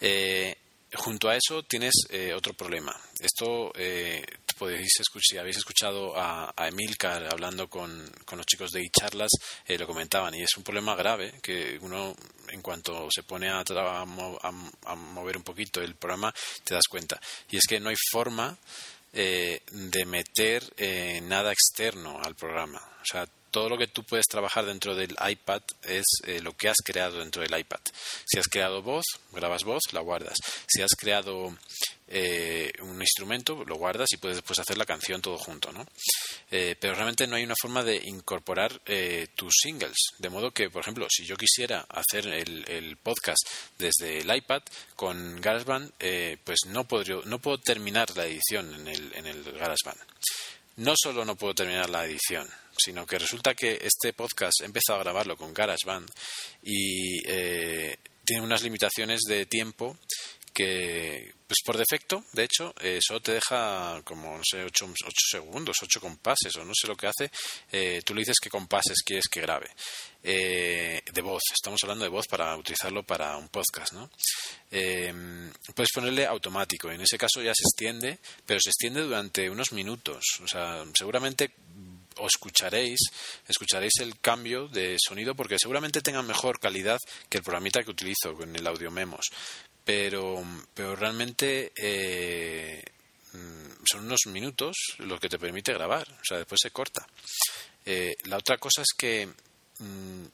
Eh, junto a eso tienes eh, otro problema. Esto eh, podéis escuchar, si habéis escuchado a, a Emilcar hablando con, con, los chicos de iCharlas, eh, lo comentaban, y es un problema grave que uno, en cuanto se pone a, a, mover un poquito el programa, te das cuenta. Y es que no hay forma eh, de meter eh, nada externo al programa. O sea, todo lo que tú puedes trabajar dentro del iPad es eh, lo que has creado dentro del iPad. Si has creado voz, grabas voz, la guardas. Si has creado eh, un instrumento, lo guardas y puedes después hacer la canción todo junto, ¿no? Eh, pero realmente no hay una forma de incorporar tus singles. De modo que, por ejemplo, si yo quisiera hacer el, podcast desde el iPad con GarageBand, pues no, podría, no puedo terminar la edición en el, en el GarageBand. No solo no puedo terminar la edición, sino que resulta que este podcast he empezado a grabarlo con GarageBand y eh, tiene unas limitaciones de tiempo que pues por defecto, de hecho, eh, solo te deja como, no sé, 8, segundos, 8 compases o no sé lo que hace. Eh, tú le dices qué compases quieres que grabe. Eh, de voz, estamos hablando de voz para utilizarlo para un podcast, ¿no? puedes ponerle automático, en ese caso ya se extiende, pero se extiende durante unos minutos. O sea, seguramente o escucharéis, escucharéis el cambio de sonido porque seguramente tenga mejor calidad que el programita que utilizo con el audio memos. Pero, pero realmente eh, mm, son unos minutos los que te permite grabar, o sea, después se corta. Eh, la otra cosa es que mm,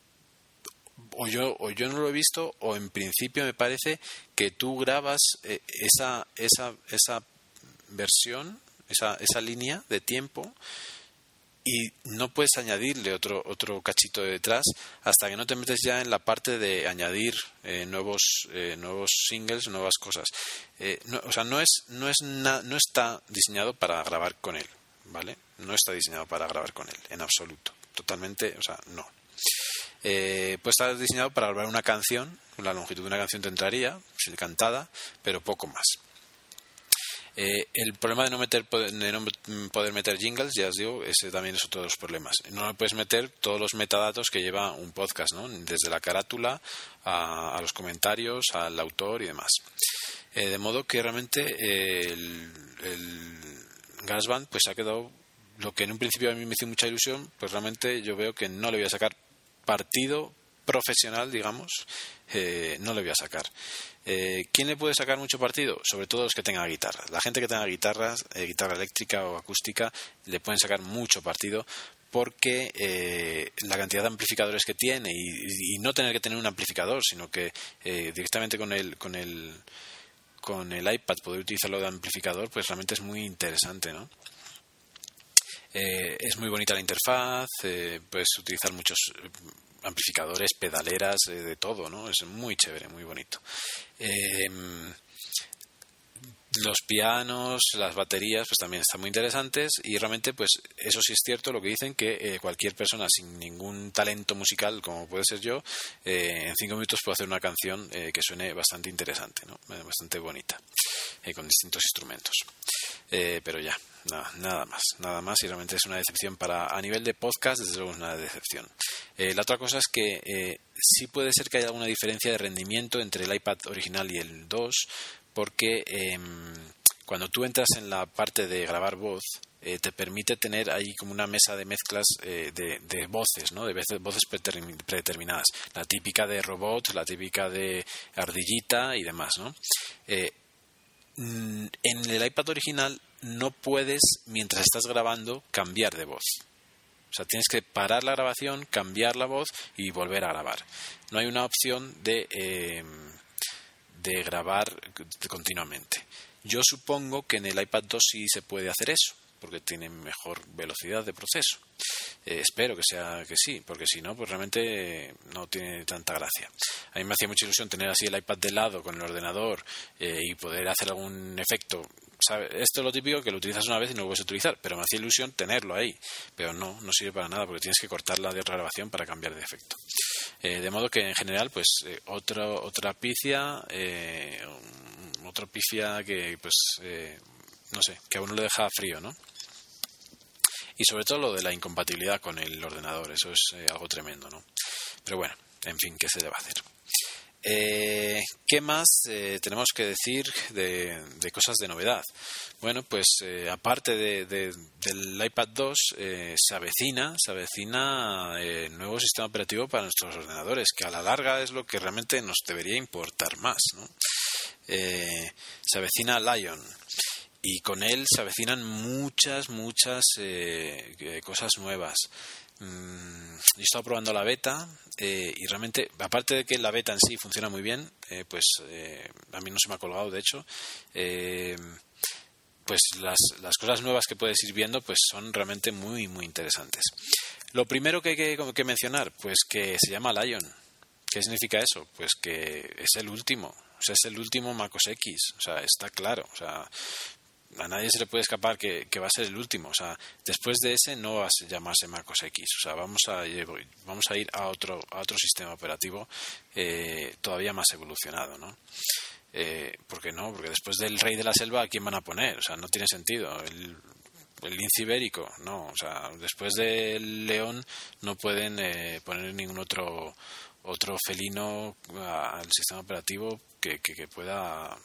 o yo, o yo no lo he visto o en principio me parece que tú grabas eh, esa, esa, esa versión, esa, esa línea de tiempo y no puedes añadirle otro otro cachito de detrás hasta que no te metes ya en la parte de añadir eh, nuevos eh, nuevos singles nuevas cosas. Eh, o sea no es no es no está diseñado para grabar con él vale no está diseñado para grabar con él en absoluto. Totalmente o sea no. Pues está diseñado para grabar una canción la longitud de una canción te entraría cantada pero poco más eh, el problema de no, meter, de no poder meter jingles, ya os digo, ese también es otro de los problemas. No puedes meter todos los metadatos que lleva un podcast, ¿no? desde la carátula a, los comentarios, al autor y demás. Eh, de modo que realmente eh, el, el GarageBand pues ha quedado lo que en un principio a mí me hizo mucha ilusión, pues realmente yo veo que no le voy a sacar partido profesional, digamos, no le voy a sacar. Eh, ¿Quién le puede sacar mucho partido? Sobre todo los que tengan guitarra. La gente que tenga guitarras, eh, guitarra eléctrica o acústica, le pueden sacar mucho partido porque eh, la cantidad de amplificadores que tiene y, no tener que tener un amplificador, sino que directamente con el, con el con el iPad poder utilizarlo de amplificador, pues realmente es muy interesante, ¿no? es muy bonita la interfaz, puedes utilizar muchos amplificadores, pedaleras, eh, de todo, ¿no? Es muy chévere, muy bonito. Em, los pianos, las baterías, pues también están muy interesantes y realmente, pues eso sí es cierto lo que dicen que eh, cualquier persona sin ningún talento musical, como puede ser yo, eh, en cinco minutos puede hacer una canción eh, que suene bastante interesante, ¿no? bastante bonita, con distintos instrumentos. pero ya, nada, nada más, nada más y realmente es una decepción para a nivel de podcast, desde luego es una decepción. la otra cosa es que sí puede ser que haya alguna diferencia de rendimiento entre el iPad original y el 2 porque em, cuando tú entras en la parte de grabar voz, eh, te permite tener ahí como una mesa de mezclas eh, de, voces, ¿no? De voces predeterminadas. La típica de robot, la típica de ardillita y demás, ¿no? Eh, mm, en el iPad original no puedes, mientras estás grabando, cambiar de voz. O sea, tienes que parar la grabación, cambiar la voz y volver a grabar. No hay una opción de em, de grabar continuamente. Yo supongo que en el iPad 2 sí se puede hacer eso, porque tiene mejor velocidad de proceso. Eh, espero que sea que sí, porque si no, pues realmente no tiene tanta gracia. A mí me hacía mucha ilusión tener así el iPad de lado con el ordenador eh, y poder hacer algún efecto. Esto es lo típico que lo utilizas una vez y no lo puedes utilizar, pero me hacía ilusión tenerlo ahí. Pero no, no sirve para nada porque tienes que cortar la de otra grabación para cambiar de efecto. Eh, de modo que en general, pues eh, otra picia, eh, otra picia que, pues, eh, no sé, que a uno le deja frío, ¿no? Y sobre todo lo de la incompatibilidad con el ordenador, eso es algo tremendo, ¿no? Pero bueno, en fin, ¿qué se debe hacer? Eh, ¿Qué más eh, tenemos que decir de, cosas de novedad? Bueno, pues eh, aparte del iPad 2, se avecina, se avecina el nuevo sistema operativo para nuestros ordenadores, que a la larga es lo que realmente nos debería importar más. se avecina Lion y con él se avecinan muchas, muchas cosas nuevas. Mm, yo he estado probando la beta eh, y realmente, aparte de que la beta en sí funciona muy bien, eh, pues eh, a mí no se me ha colgado, de hecho, pues las, las, cosas nuevas que puedes ir viendo pues son realmente muy, muy interesantes. Lo primero que hay que, que mencionar, pues que se llama Lion. ¿Qué significa eso? Pues que es el último, o sea, es el último MacOS X, o sea, está claro, o sea, a nadie se le puede escapar que, va a ser el último. O sea, después de ese no va a llamarse MacOS X. O sea, vamos a, vamos a ir a otro, a otro sistema operativo eh, todavía más evolucionado, ¿no? Eh, ¿Por qué no? Porque después del rey de la selva, ¿a quién van a poner? O sea, no tiene sentido. El, el lince ibérico, no. O sea, después del león no pueden eh, poner ningún otro otro felino al sistema operativo que, que pueda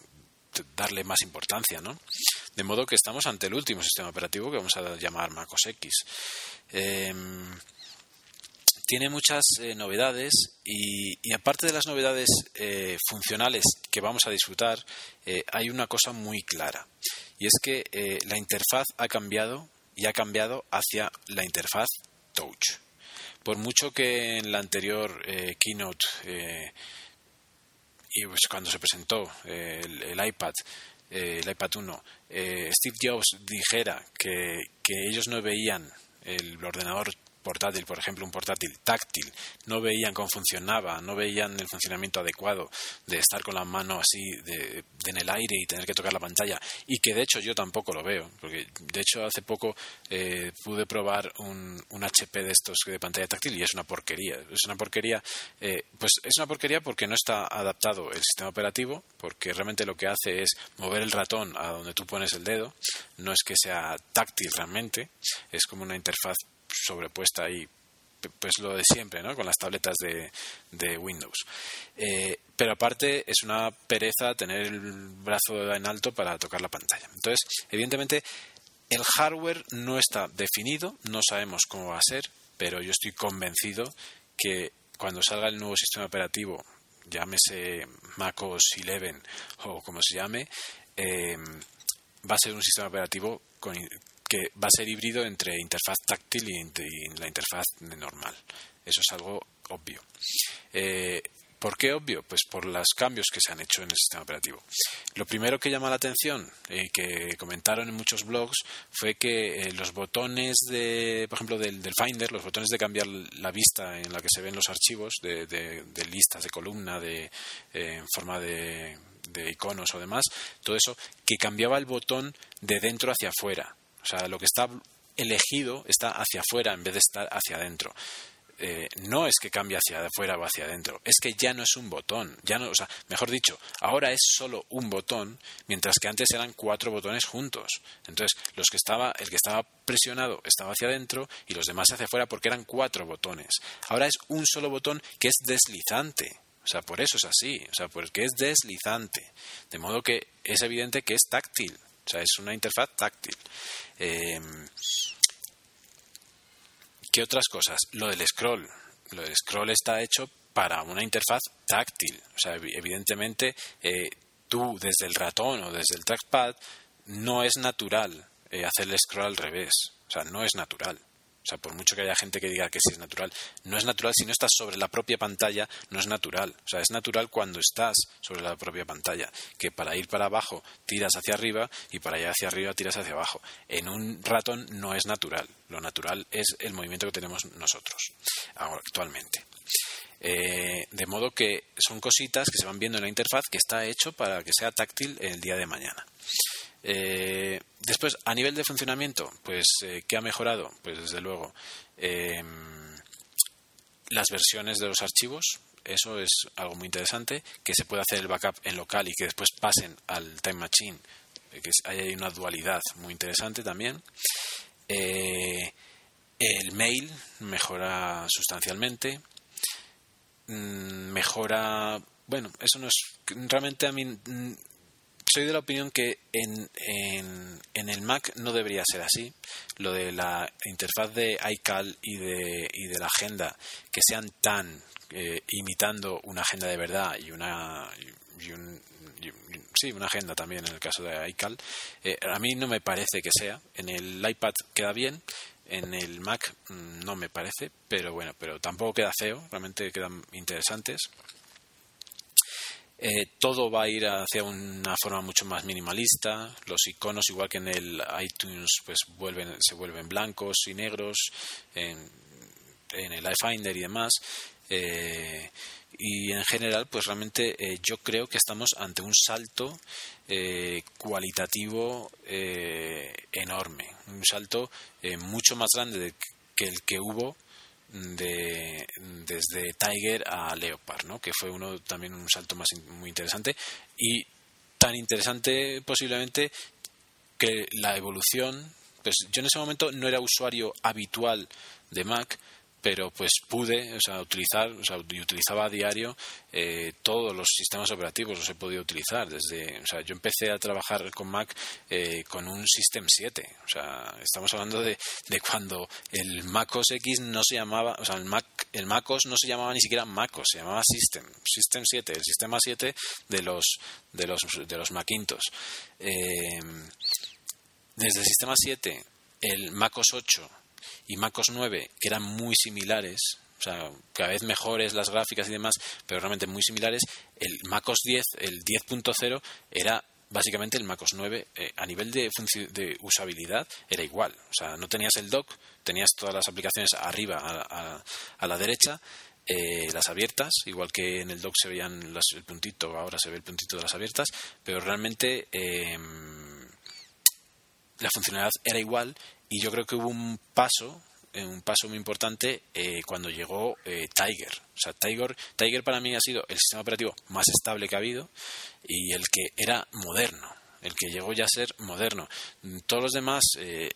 darle más importancia, ¿no? De modo que estamos ante el último sistema operativo que vamos a llamar MacOS X. Em, tiene muchas eh, novedades y, aparte de las novedades eh, funcionales que vamos a disfrutar, eh, hay una cosa muy clara y es que la interfaz ha cambiado y ha cambiado hacia la interfaz Touch. Por mucho que en la anterior keynote y pues cuando se presentó el, iPad eh, el iPad 1, eh, Steve Jobs dijera que, que ellos no veían el ordenador portátil, por ejemplo, un portátil táctil, no veían cómo funcionaba, no veían el funcionamiento adecuado de estar con la mano así de, en el aire y tener que tocar la pantalla, y que de hecho yo tampoco lo veo, porque de hecho hace poco eh, pude probar un, HP de estos de pantalla táctil y es una porquería. Es una porquería, eh, pues es una porquería porque no está adaptado el sistema operativo, porque realmente lo que hace es mover el ratón a donde tú pones el dedo, no es que sea táctil realmente, es como una interfaz sobrepuesta ahí pues lo de siempre, ¿no? Con las tabletas de, de Windows. Eh, pero aparte es una pereza tener el brazo en alto para tocar la pantalla. Entonces, evidentemente, el hardware no está definido, no sabemos cómo va a ser, pero yo estoy convencido que cuando salga el nuevo sistema operativo, llámese MacOS 11 o como se llame, eh, va a ser un sistema operativo con, que va a ser híbrido entre interfaz táctil y, la interfaz normal. Eso es algo obvio. Eh, ¿Por qué obvio? Pues por los cambios que se han hecho en el sistema operativo. Lo primero que llama la atención y que comentaron en muchos blogs fue que eh, los botones de, por ejemplo, del, Finder, los botones de cambiar la vista en la que se ven los archivos de, listas, de columna, de, eh, en forma de de iconos o demás, todo eso, que cambiaba el botón de dentro hacia afuera. O sea, lo que está elegido está hacia afuera en vez de estar hacia adentro. Eh, no es que cambie hacia afuera o hacia adentro, es que ya no es un botón, ya no, o sea, mejor dicho, ahora es solo un botón, mientras que antes eran cuatro botones juntos. Entonces, los que estaba, el que estaba presionado estaba hacia adentro y los demás hacia afuera porque eran cuatro botones. Ahora es un solo botón que es deslizante. O sea, por eso es así, o sea, porque es deslizante. De modo que es evidente que es táctil. O sea, es una interfaz táctil. Eh, ¿Qué otras cosas? Lo del scroll. Lo del scroll está hecho para una interfaz táctil. O sea, evidentemente, eh, tú desde el ratón o desde el trackpad no es natural eh, hacer el scroll al revés. O sea, no es natural. O sea, por mucho que haya gente que diga que sí es natural, no es natural si no estás sobre la propia pantalla, no es natural. O sea, es natural cuando estás sobre la propia pantalla, que para ir para abajo tiras hacia arriba y para ir hacia arriba tiras hacia abajo. En un ratón no es natural. Lo natural es el movimiento que tenemos nosotros actualmente. Eh, de modo que son cositas que se van viendo en la interfaz que está hecho para que sea táctil el día de mañana. Eh, después, a nivel de funcionamiento, pues, eh, ¿qué ha mejorado? Pues, desde luego, em, las versiones de los archivos, eso es algo muy interesante, que se puede hacer el backup en local y que después pasen al Time Machine, eh, que hay una dualidad muy interesante también. el mail mejora sustancialmente. Mm, mejora. Bueno, eso no es. Realmente a mí mm, soy de la opinión que en, en, el Mac no debería ser así. Lo de la interfaz de iCal y de, y de la agenda que sean tan eh, imitando una agenda de verdad y una sí, una agenda también en el caso de iCal. Eh, a mí no me parece que sea. En el iPad queda bien, en el Mac mm, no me parece, pero bueno, pero tampoco queda feo, realmente quedan interesantes. Eh, todo va a ir hacia una forma mucho más minimalista. Los iconos, igual que en el iTunes, pues vuelven, se vuelven blancos y negros en, el iFinder y demás. Eh, y en general, pues realmente eh, yo creo que estamos ante un salto cualitativo enorme, un salto mucho más grande que el que hubo de, desde Tiger a Leopard, ¿no? que fue uno también un salto más muy interesante y tan interesante posiblemente que la evolución, pues yo en ese momento no era usuario habitual de Mac, pero pues pude o sea, utilizar, o sea, utilizaba a diario eh, todos los sistemas operativos, los he podido utilizar. Desde, o sea, yo empecé a trabajar con Mac eh, con un System 7. O sea, estamos hablando de, de, cuando el Mac OS X no se llamaba, o sea, el Mac, el Mac OS no se llamaba ni siquiera Mac OS, se llamaba System, System 7, el sistema 7 de los, de los, de los Macintosh. Eh, desde el sistema 7, el Mac OS 8 y MacOS 9, que eran muy similares, o sea, cada vez mejores las gráficas y demás, pero realmente muy similares, el MacOS 10, el 10.0, era básicamente el MacOS 9 eh, a nivel de, de, usabilidad era igual. O sea, no tenías el dock, tenías todas las aplicaciones arriba a, la derecha, eh, las abiertas, igual que en el dock se veían el puntito, ahora se ve el puntito de las abiertas, pero realmente em, la funcionalidad era igual y yo creo que hubo un paso eh, un paso muy importante eh, cuando llegó eh, Tiger. O sea, Tiger, Tiger para mí ha sido el sistema operativo más estable que ha habido y el que era moderno, el que llegó ya a ser moderno. Todos los demás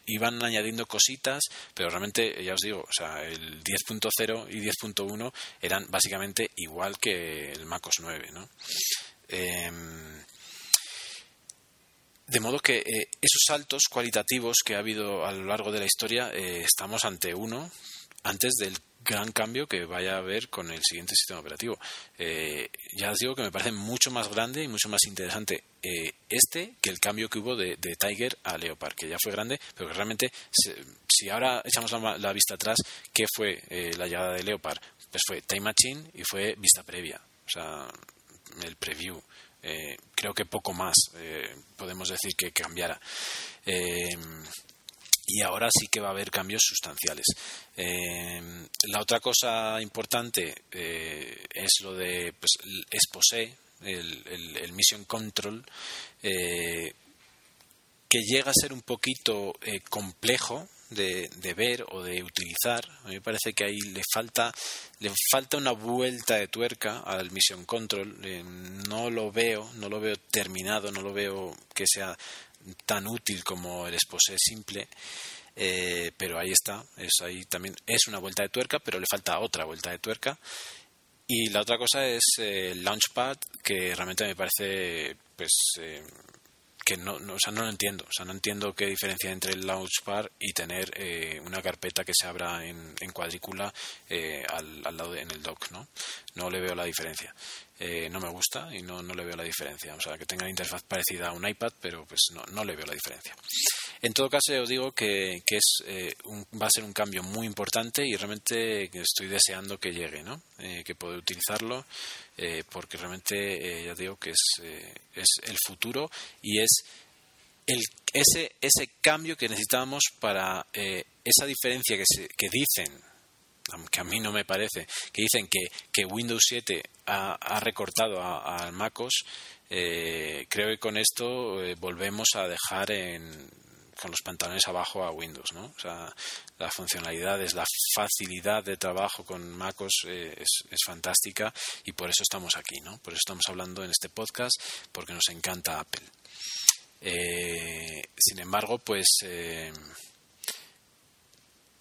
iban añadiendo cositas, pero realmente, ya os digo, o sea, el 10.0 y 10.1 eran básicamente igual que el MacOS 9, ¿no? Em, de modo que eh, esos saltos cualitativos que ha habido a lo largo de la historia eh, estamos ante uno antes del gran cambio que vaya a haber con el siguiente sistema operativo. Eh, ya os digo que me parece mucho más grande y mucho más interesante este que el cambio que hubo de, Tiger a Leopard, que ya fue grande, pero que realmente, si ahora echamos la, la, vista atrás, ¿qué fue la llegada de Leopard? Pues fue Time Machine y fue vista previa, o sea, el preview. Eh, creo que poco más eh, podemos decir que cambiara. Eh, y ahora sí que va a haber cambios sustanciales. la otra cosa importante es lo de pues, Exposé, el, el, Mission Control, que llega a ser un poquito complejo de, de, ver o de utilizar. A mí me parece que ahí le falta, le falta una vuelta de tuerca al Mission Control. Eh, no lo veo, no lo veo terminado, no lo veo que sea tan útil como el exposé simple. Eh, pero ahí está, es ahí también es una vuelta de tuerca, pero le falta otra vuelta de tuerca. Y la otra cosa es el Launchpad, que realmente me parece pues eh, que no, o sea, no lo entiendo. O sea, no entiendo qué diferencia entre el Launchpad y tener eh, una carpeta que se abra en, en cuadrícula eh, al, al, lado de, en el dock, ¿no? No le veo la diferencia. Eh, no me gusta y no, no le veo la diferencia. O sea, que tenga interfaz parecida a un iPad, pero pues no, no le veo la diferencia. En todo caso, os digo que, que es, eh, va a ser un cambio muy importante y realmente estoy deseando que llegue, ¿no? Eh, que pueda utilizarlo, eh, porque realmente ya digo que es, es el futuro y es el, ese, ese cambio que necesitamos para esa diferencia que, se, que dicen aunque a mí no me parece, que dicen que, que Windows 7 ha, ha recortado a, a MacOS, eh, creo que con esto eh, volvemos a dejar en, con los pantalones abajo a Windows, ¿no? O sea, las funcionalidades, la facilidad de trabajo con MacOS eh, es, es, fantástica y por eso estamos aquí, ¿no? Por eso estamos hablando en este podcast, porque nos encanta Apple. Eh, sin embargo, pues eh,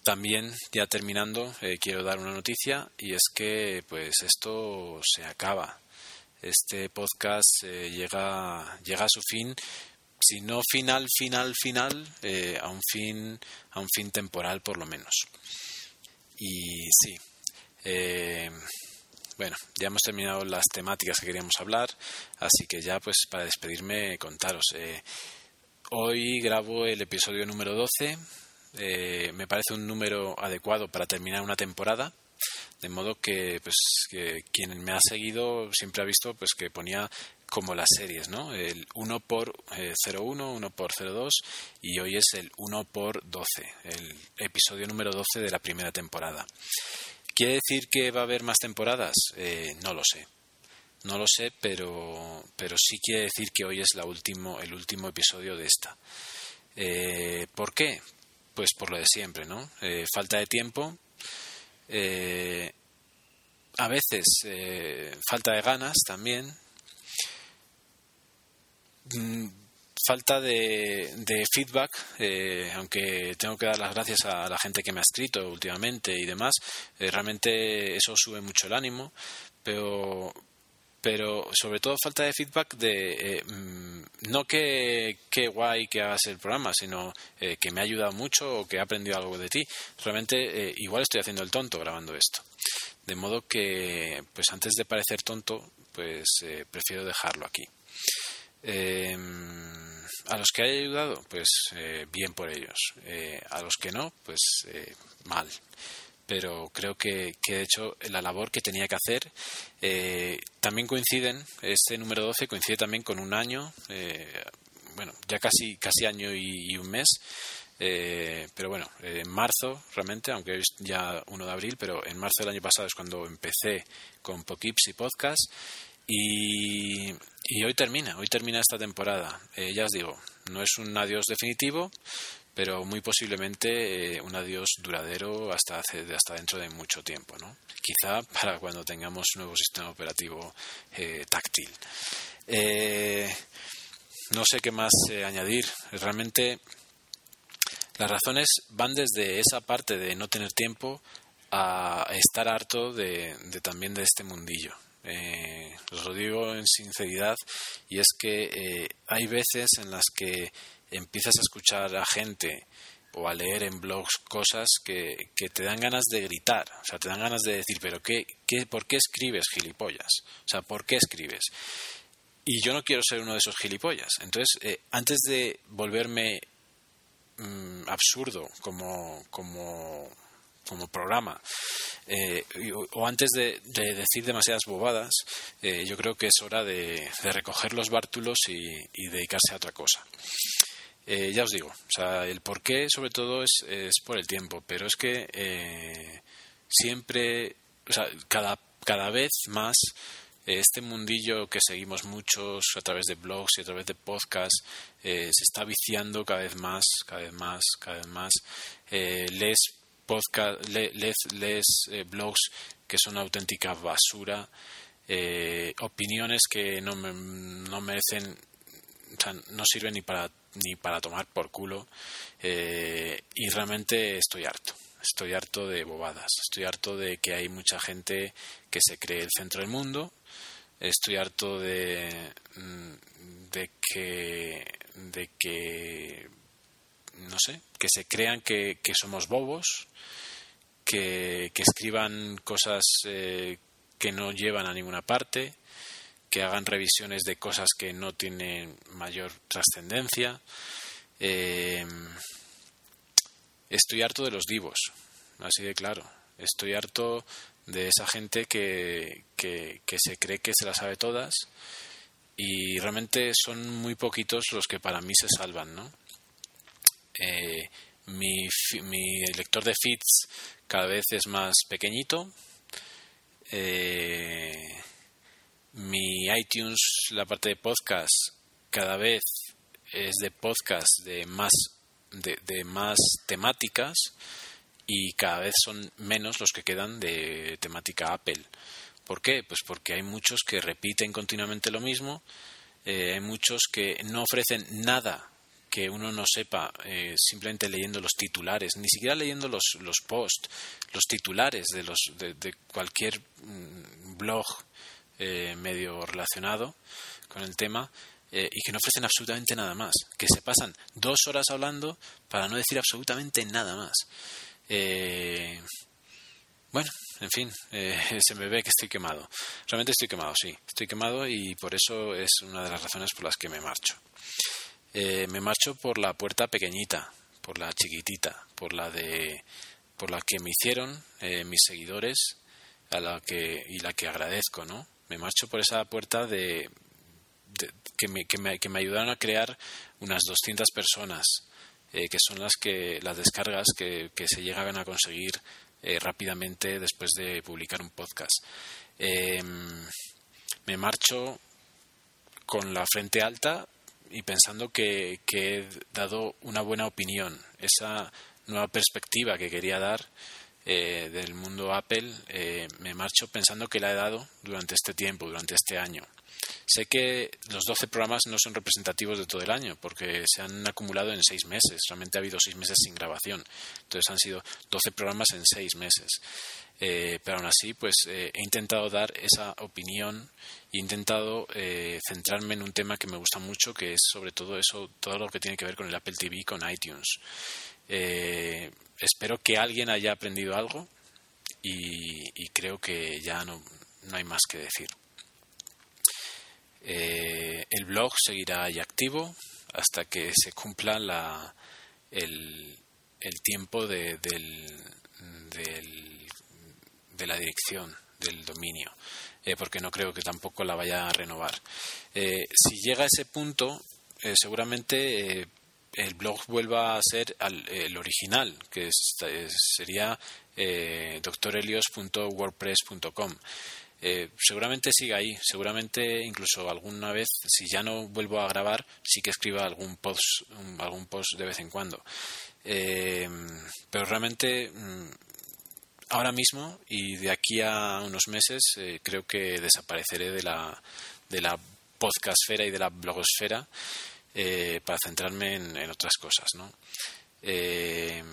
también ya terminando eh, quiero dar una noticia y es que pues esto se acaba. Este podcast eh, llega llega a su fin si no final, final, final, eh, a un fin, a un fin temporal por lo menos. Y sí, bueno, ya hemos terminado las temáticas que queríamos hablar, así que ya pues para despedirme contaros. Hoy grabo el episodio número 12, eh, me parece un número adecuado para terminar una temporada de modo que pues que quien me ha seguido siempre ha visto pues que ponía como las series, ¿no? El 1 por eh, 01, 1 por 02 y hoy es el 1 por 12, el episodio número 12 de la primera temporada. ¿Quiere decir que va a haber más temporadas? Eh, no lo sé. No lo sé, pero, pero sí quiere decir que hoy es la último, el último episodio de esta. Eh, ¿Por qué? Pues por lo de siempre, ¿no? Eh, falta de tiempo. Eh, a veces eh, falta de ganas también, Mm, falta de, de feedback, eh, aunque tengo que dar las gracias a la gente que me ha escrito últimamente y demás, eh, realmente eso sube mucho el ánimo, pero pero sobre todo falta de feedback de eh, mm, no que, que guay que hagas el programa, sino eh, que me ha ayudado mucho o que he aprendido algo de ti. Realmente eh, igual estoy haciendo el tonto grabando esto. De modo que, pues antes de parecer tonto, pues prefiero dejarlo aquí. Eh, a los que haya ayudado, pues bien por ellos. A los que no, pues mal. Pero creo que, que, de hecho la labor que tenía que hacer eh, también coinciden, este número 12 coincide también con un año, bueno, ya casi, casi año y, un mes. pero bueno, en marzo realmente, aunque es ya 1 de abril, pero en marzo del año pasado es cuando empecé con Pokips y Podcast y, y, hoy termina, hoy termina esta temporada. Eh, ya os digo, no es un adiós definitivo, pero muy posiblemente eh, un adiós duradero hasta, hace, hasta dentro de mucho tiempo. ¿no? Quizá para cuando tengamos un nuevo sistema operativo eh, táctil. Eh, no sé qué más añadir. Realmente las razones van desde esa parte de no tener tiempo a estar harto de, también de este mundillo. Os lo digo en sinceridad, y es que hay veces en las que empiezas a escuchar a gente o a leer en blogs cosas que, que, te dan ganas de gritar, o sea, te dan ganas de decir, pero qué, qué, ¿por qué escribes gilipollas? O sea, ¿por qué escribes? Y yo no quiero ser uno de esos gilipollas. Entonces, eh, antes de volverme mmm, absurdo como, como como programa eh, o antes de, de, decir demasiadas bobadas eh, yo creo que es hora de, de recoger los bártulos y, dedicarse a otra cosa eh, ya os digo o sea el por qué sobre todo es, es por el tiempo pero es que eh, siempre o sea cada, cada vez más este mundillo que seguimos muchos a través de blogs y a través de podcasts se está viciando cada vez más, cada vez más, cada vez más. lees podcast, lees, blogs que son auténtica basura, opiniones que no, no merecen, o sea, no sirven ni para ni para tomar por culo eh, y realmente estoy harto. Estoy harto de bobadas, estoy harto de que hay mucha gente que se cree el centro del mundo, estoy harto de, mm, de que de que no sé, que se crean que, somos bobos, que, que escriban cosas eh, que no llevan a ninguna parte, que hagan revisiones de cosas que no tienen mayor trascendencia. Eh, estoy harto de los divos, así de claro. Estoy harto de esa gente que, que, se cree que se las sabe todas y realmente son muy poquitos los que para mí se salvan, ¿no? Eh, mi, mi lector de feeds cada vez es más pequeñito. Eh, mi iTunes, la parte de podcast, cada vez es de podcast de más, de, más temáticas y cada vez son menos los que quedan de temática Apple. ¿Por qué? Pues porque hay muchos que repiten continuamente lo mismo, eh, hay muchos que no ofrecen nada que uno no sepa eh, simplemente leyendo los titulares, ni siquiera leyendo los, los posts, los titulares de, los, de, de cualquier mm, blog eh, medio relacionado con el tema eh, y que no ofrecen absolutamente nada más, que se pasan dos horas hablando para no decir absolutamente nada más. Eh, bueno, en fin, se me ve que estoy quemado. Realmente estoy quemado, sí, estoy quemado y por eso es una de las razones por las que me marcho. me marcho por la puerta pequeñita, por la chiquitita, por la de por la que me hicieron mis seguidores a la que y la que agradezco, ¿no? Me marcho por esa puerta de, que, me, que, me, ayudaron a crear unas 200 personas, eh, que son las que las descargas que, que se llegan a conseguir eh, rápidamente después de publicar un podcast. Em, me marcho con la frente alta y pensando que, que, he dado una buena opinión, esa nueva perspectiva que quería dar eh, del mundo Apple, eh, me marcho pensando que la he dado durante este tiempo, durante este año. Sé que los 12 programas no son representativos de todo el año, porque se han acumulado en seis meses. Realmente ha habido seis meses sin grabación. Entonces han sido 12 programas en seis meses. Eh, pero aún así, pues he intentado dar esa opinión he intentado centrarme en un tema que me gusta mucho, que es sobre todo eso, todo lo que tiene que ver con el Apple TV, con iTunes. Eh, espero que alguien haya aprendido algo y, creo que ya no, hay más que decir. Eh, el blog seguirá ahí activo hasta que se cumpla la, el, tiempo de, del, de la dirección del dominio, eh, porque no creo que tampoco la vaya a renovar. si llega a ese punto, seguramente el blog vuelva a ser el original, que sería eh. Eh, seguramente siga ahí, seguramente incluso alguna vez, si ya no vuelvo a grabar, sí que escriba algún post, algún post de vez en cuando. Eh, pero realmente mm, ahora mismo y de aquí a unos meses eh, creo que desapareceré de la, de la podcastfera y de la blogosfera eh, para centrarme en, otras cosas, ¿no? Eh,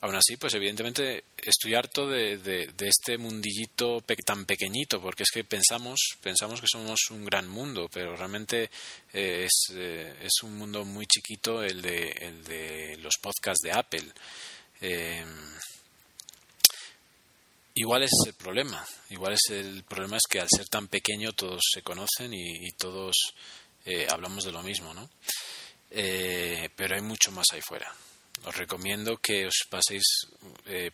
aún así, pues evidentemente estoy harto de, este mundillito tan pequeñito, porque es que pensamos, pensamos que somos un gran mundo, pero realmente eh, es, es, un mundo muy chiquito el de, el de los podcasts de Apple. Igual es el problema. Igual es el problema es que al ser tan pequeño todos se conocen y todos eh, hablamos de lo mismo, ¿no? Eh, pero hay mucho más ahí fuera. Os recomiendo que os paséis eh,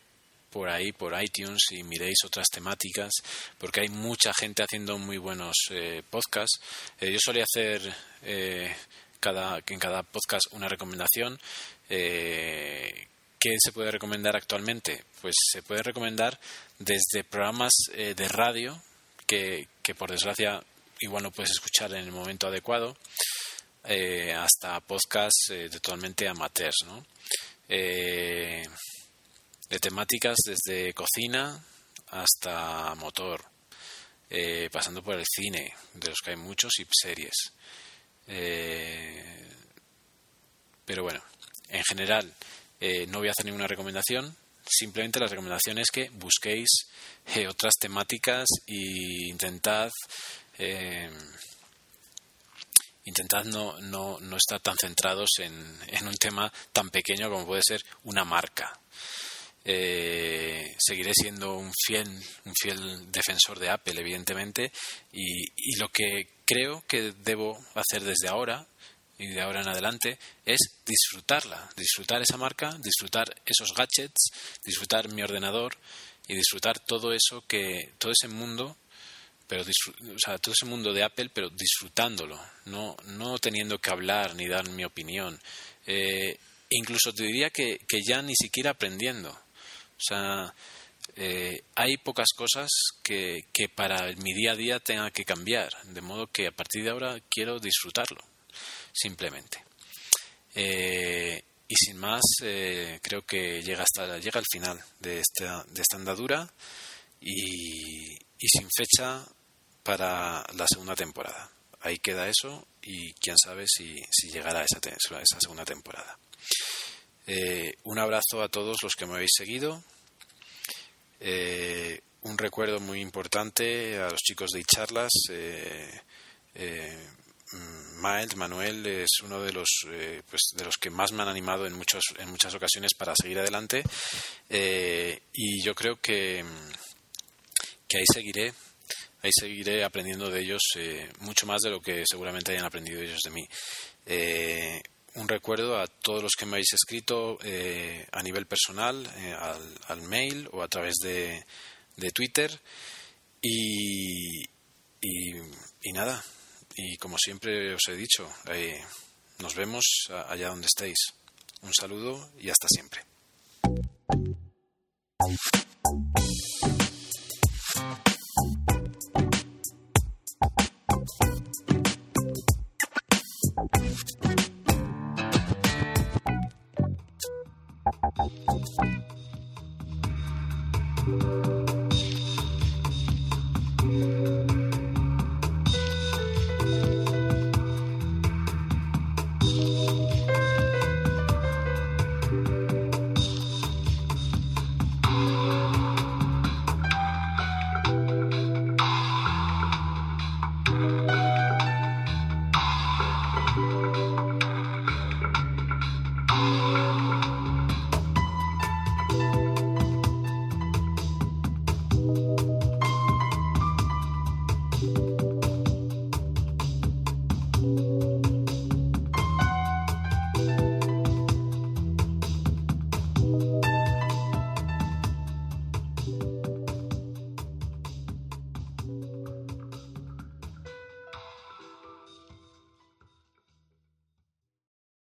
por ahí, por iTunes y miréis otras temáticas, porque hay mucha gente haciendo muy buenos podcasts. yo solía hacer cada, en cada podcast una recomendación. ¿Qué se puede recomendar actualmente? Pues se puede recomendar desde programas de radio que, que por desgracia igual no puedes escuchar en el momento adecuado, eh, hasta podcasts eh, totalmente amateurs, ¿no? de temáticas desde cocina hasta motor, pasando por el cine, de los que hay muchos, y series. pero bueno, en general, no voy a hacer ninguna recomendación, Simplemente la recomendación es que busquéis eh, otras temáticas e intentad eh, intentad no, no, no, estar tan centrados en, en, un tema tan pequeño como puede ser una marca. Eh, seguiré siendo un fiel, un fiel defensor de Apple, evidentemente, y, y lo que creo que debo hacer desde ahora y de ahora en adelante es disfrutarla, disfrutar esa marca, disfrutar esos gadgets, disfrutar mi ordenador y disfrutar todo eso que todo ese mundo pero o sea, todo ese mundo de Apple pero disfrutándolo no no teniendo que hablar ni dar mi opinión eh, incluso te diría que, que, ya ni siquiera aprendiendo o sea eh, hay pocas cosas que, que para mi día a día tenga que cambiar de modo que a partir de ahora quiero disfrutarlo simplemente. Eh, y sin más, eh, creo que llega hasta llega al final de esta, de esta andadura y, y sin fecha para la segunda temporada. Ahí queda eso y quién sabe si, si llegará esa, esa segunda temporada. Eh, un abrazo a todos los que me habéis seguido. un recuerdo muy importante a los chicos de charlas Mm, Miles, Manuel, es uno de los, eh, pues, de los que más me han animado en, muchos, en muchas ocasiones para seguir adelante. Eh, y yo creo que, que ahí seguiré, ahí seguiré aprendiendo de ellos eh, mucho más de lo que seguramente hayan aprendido ellos de mí. un recuerdo a todos los que me habéis escrito a nivel personal, al, mail o a través de, de Twitter. Y, y, y nada, y como siempre os he dicho, eh, nos vemos allá donde estéis. Un saludo y hasta siempre. Thank you.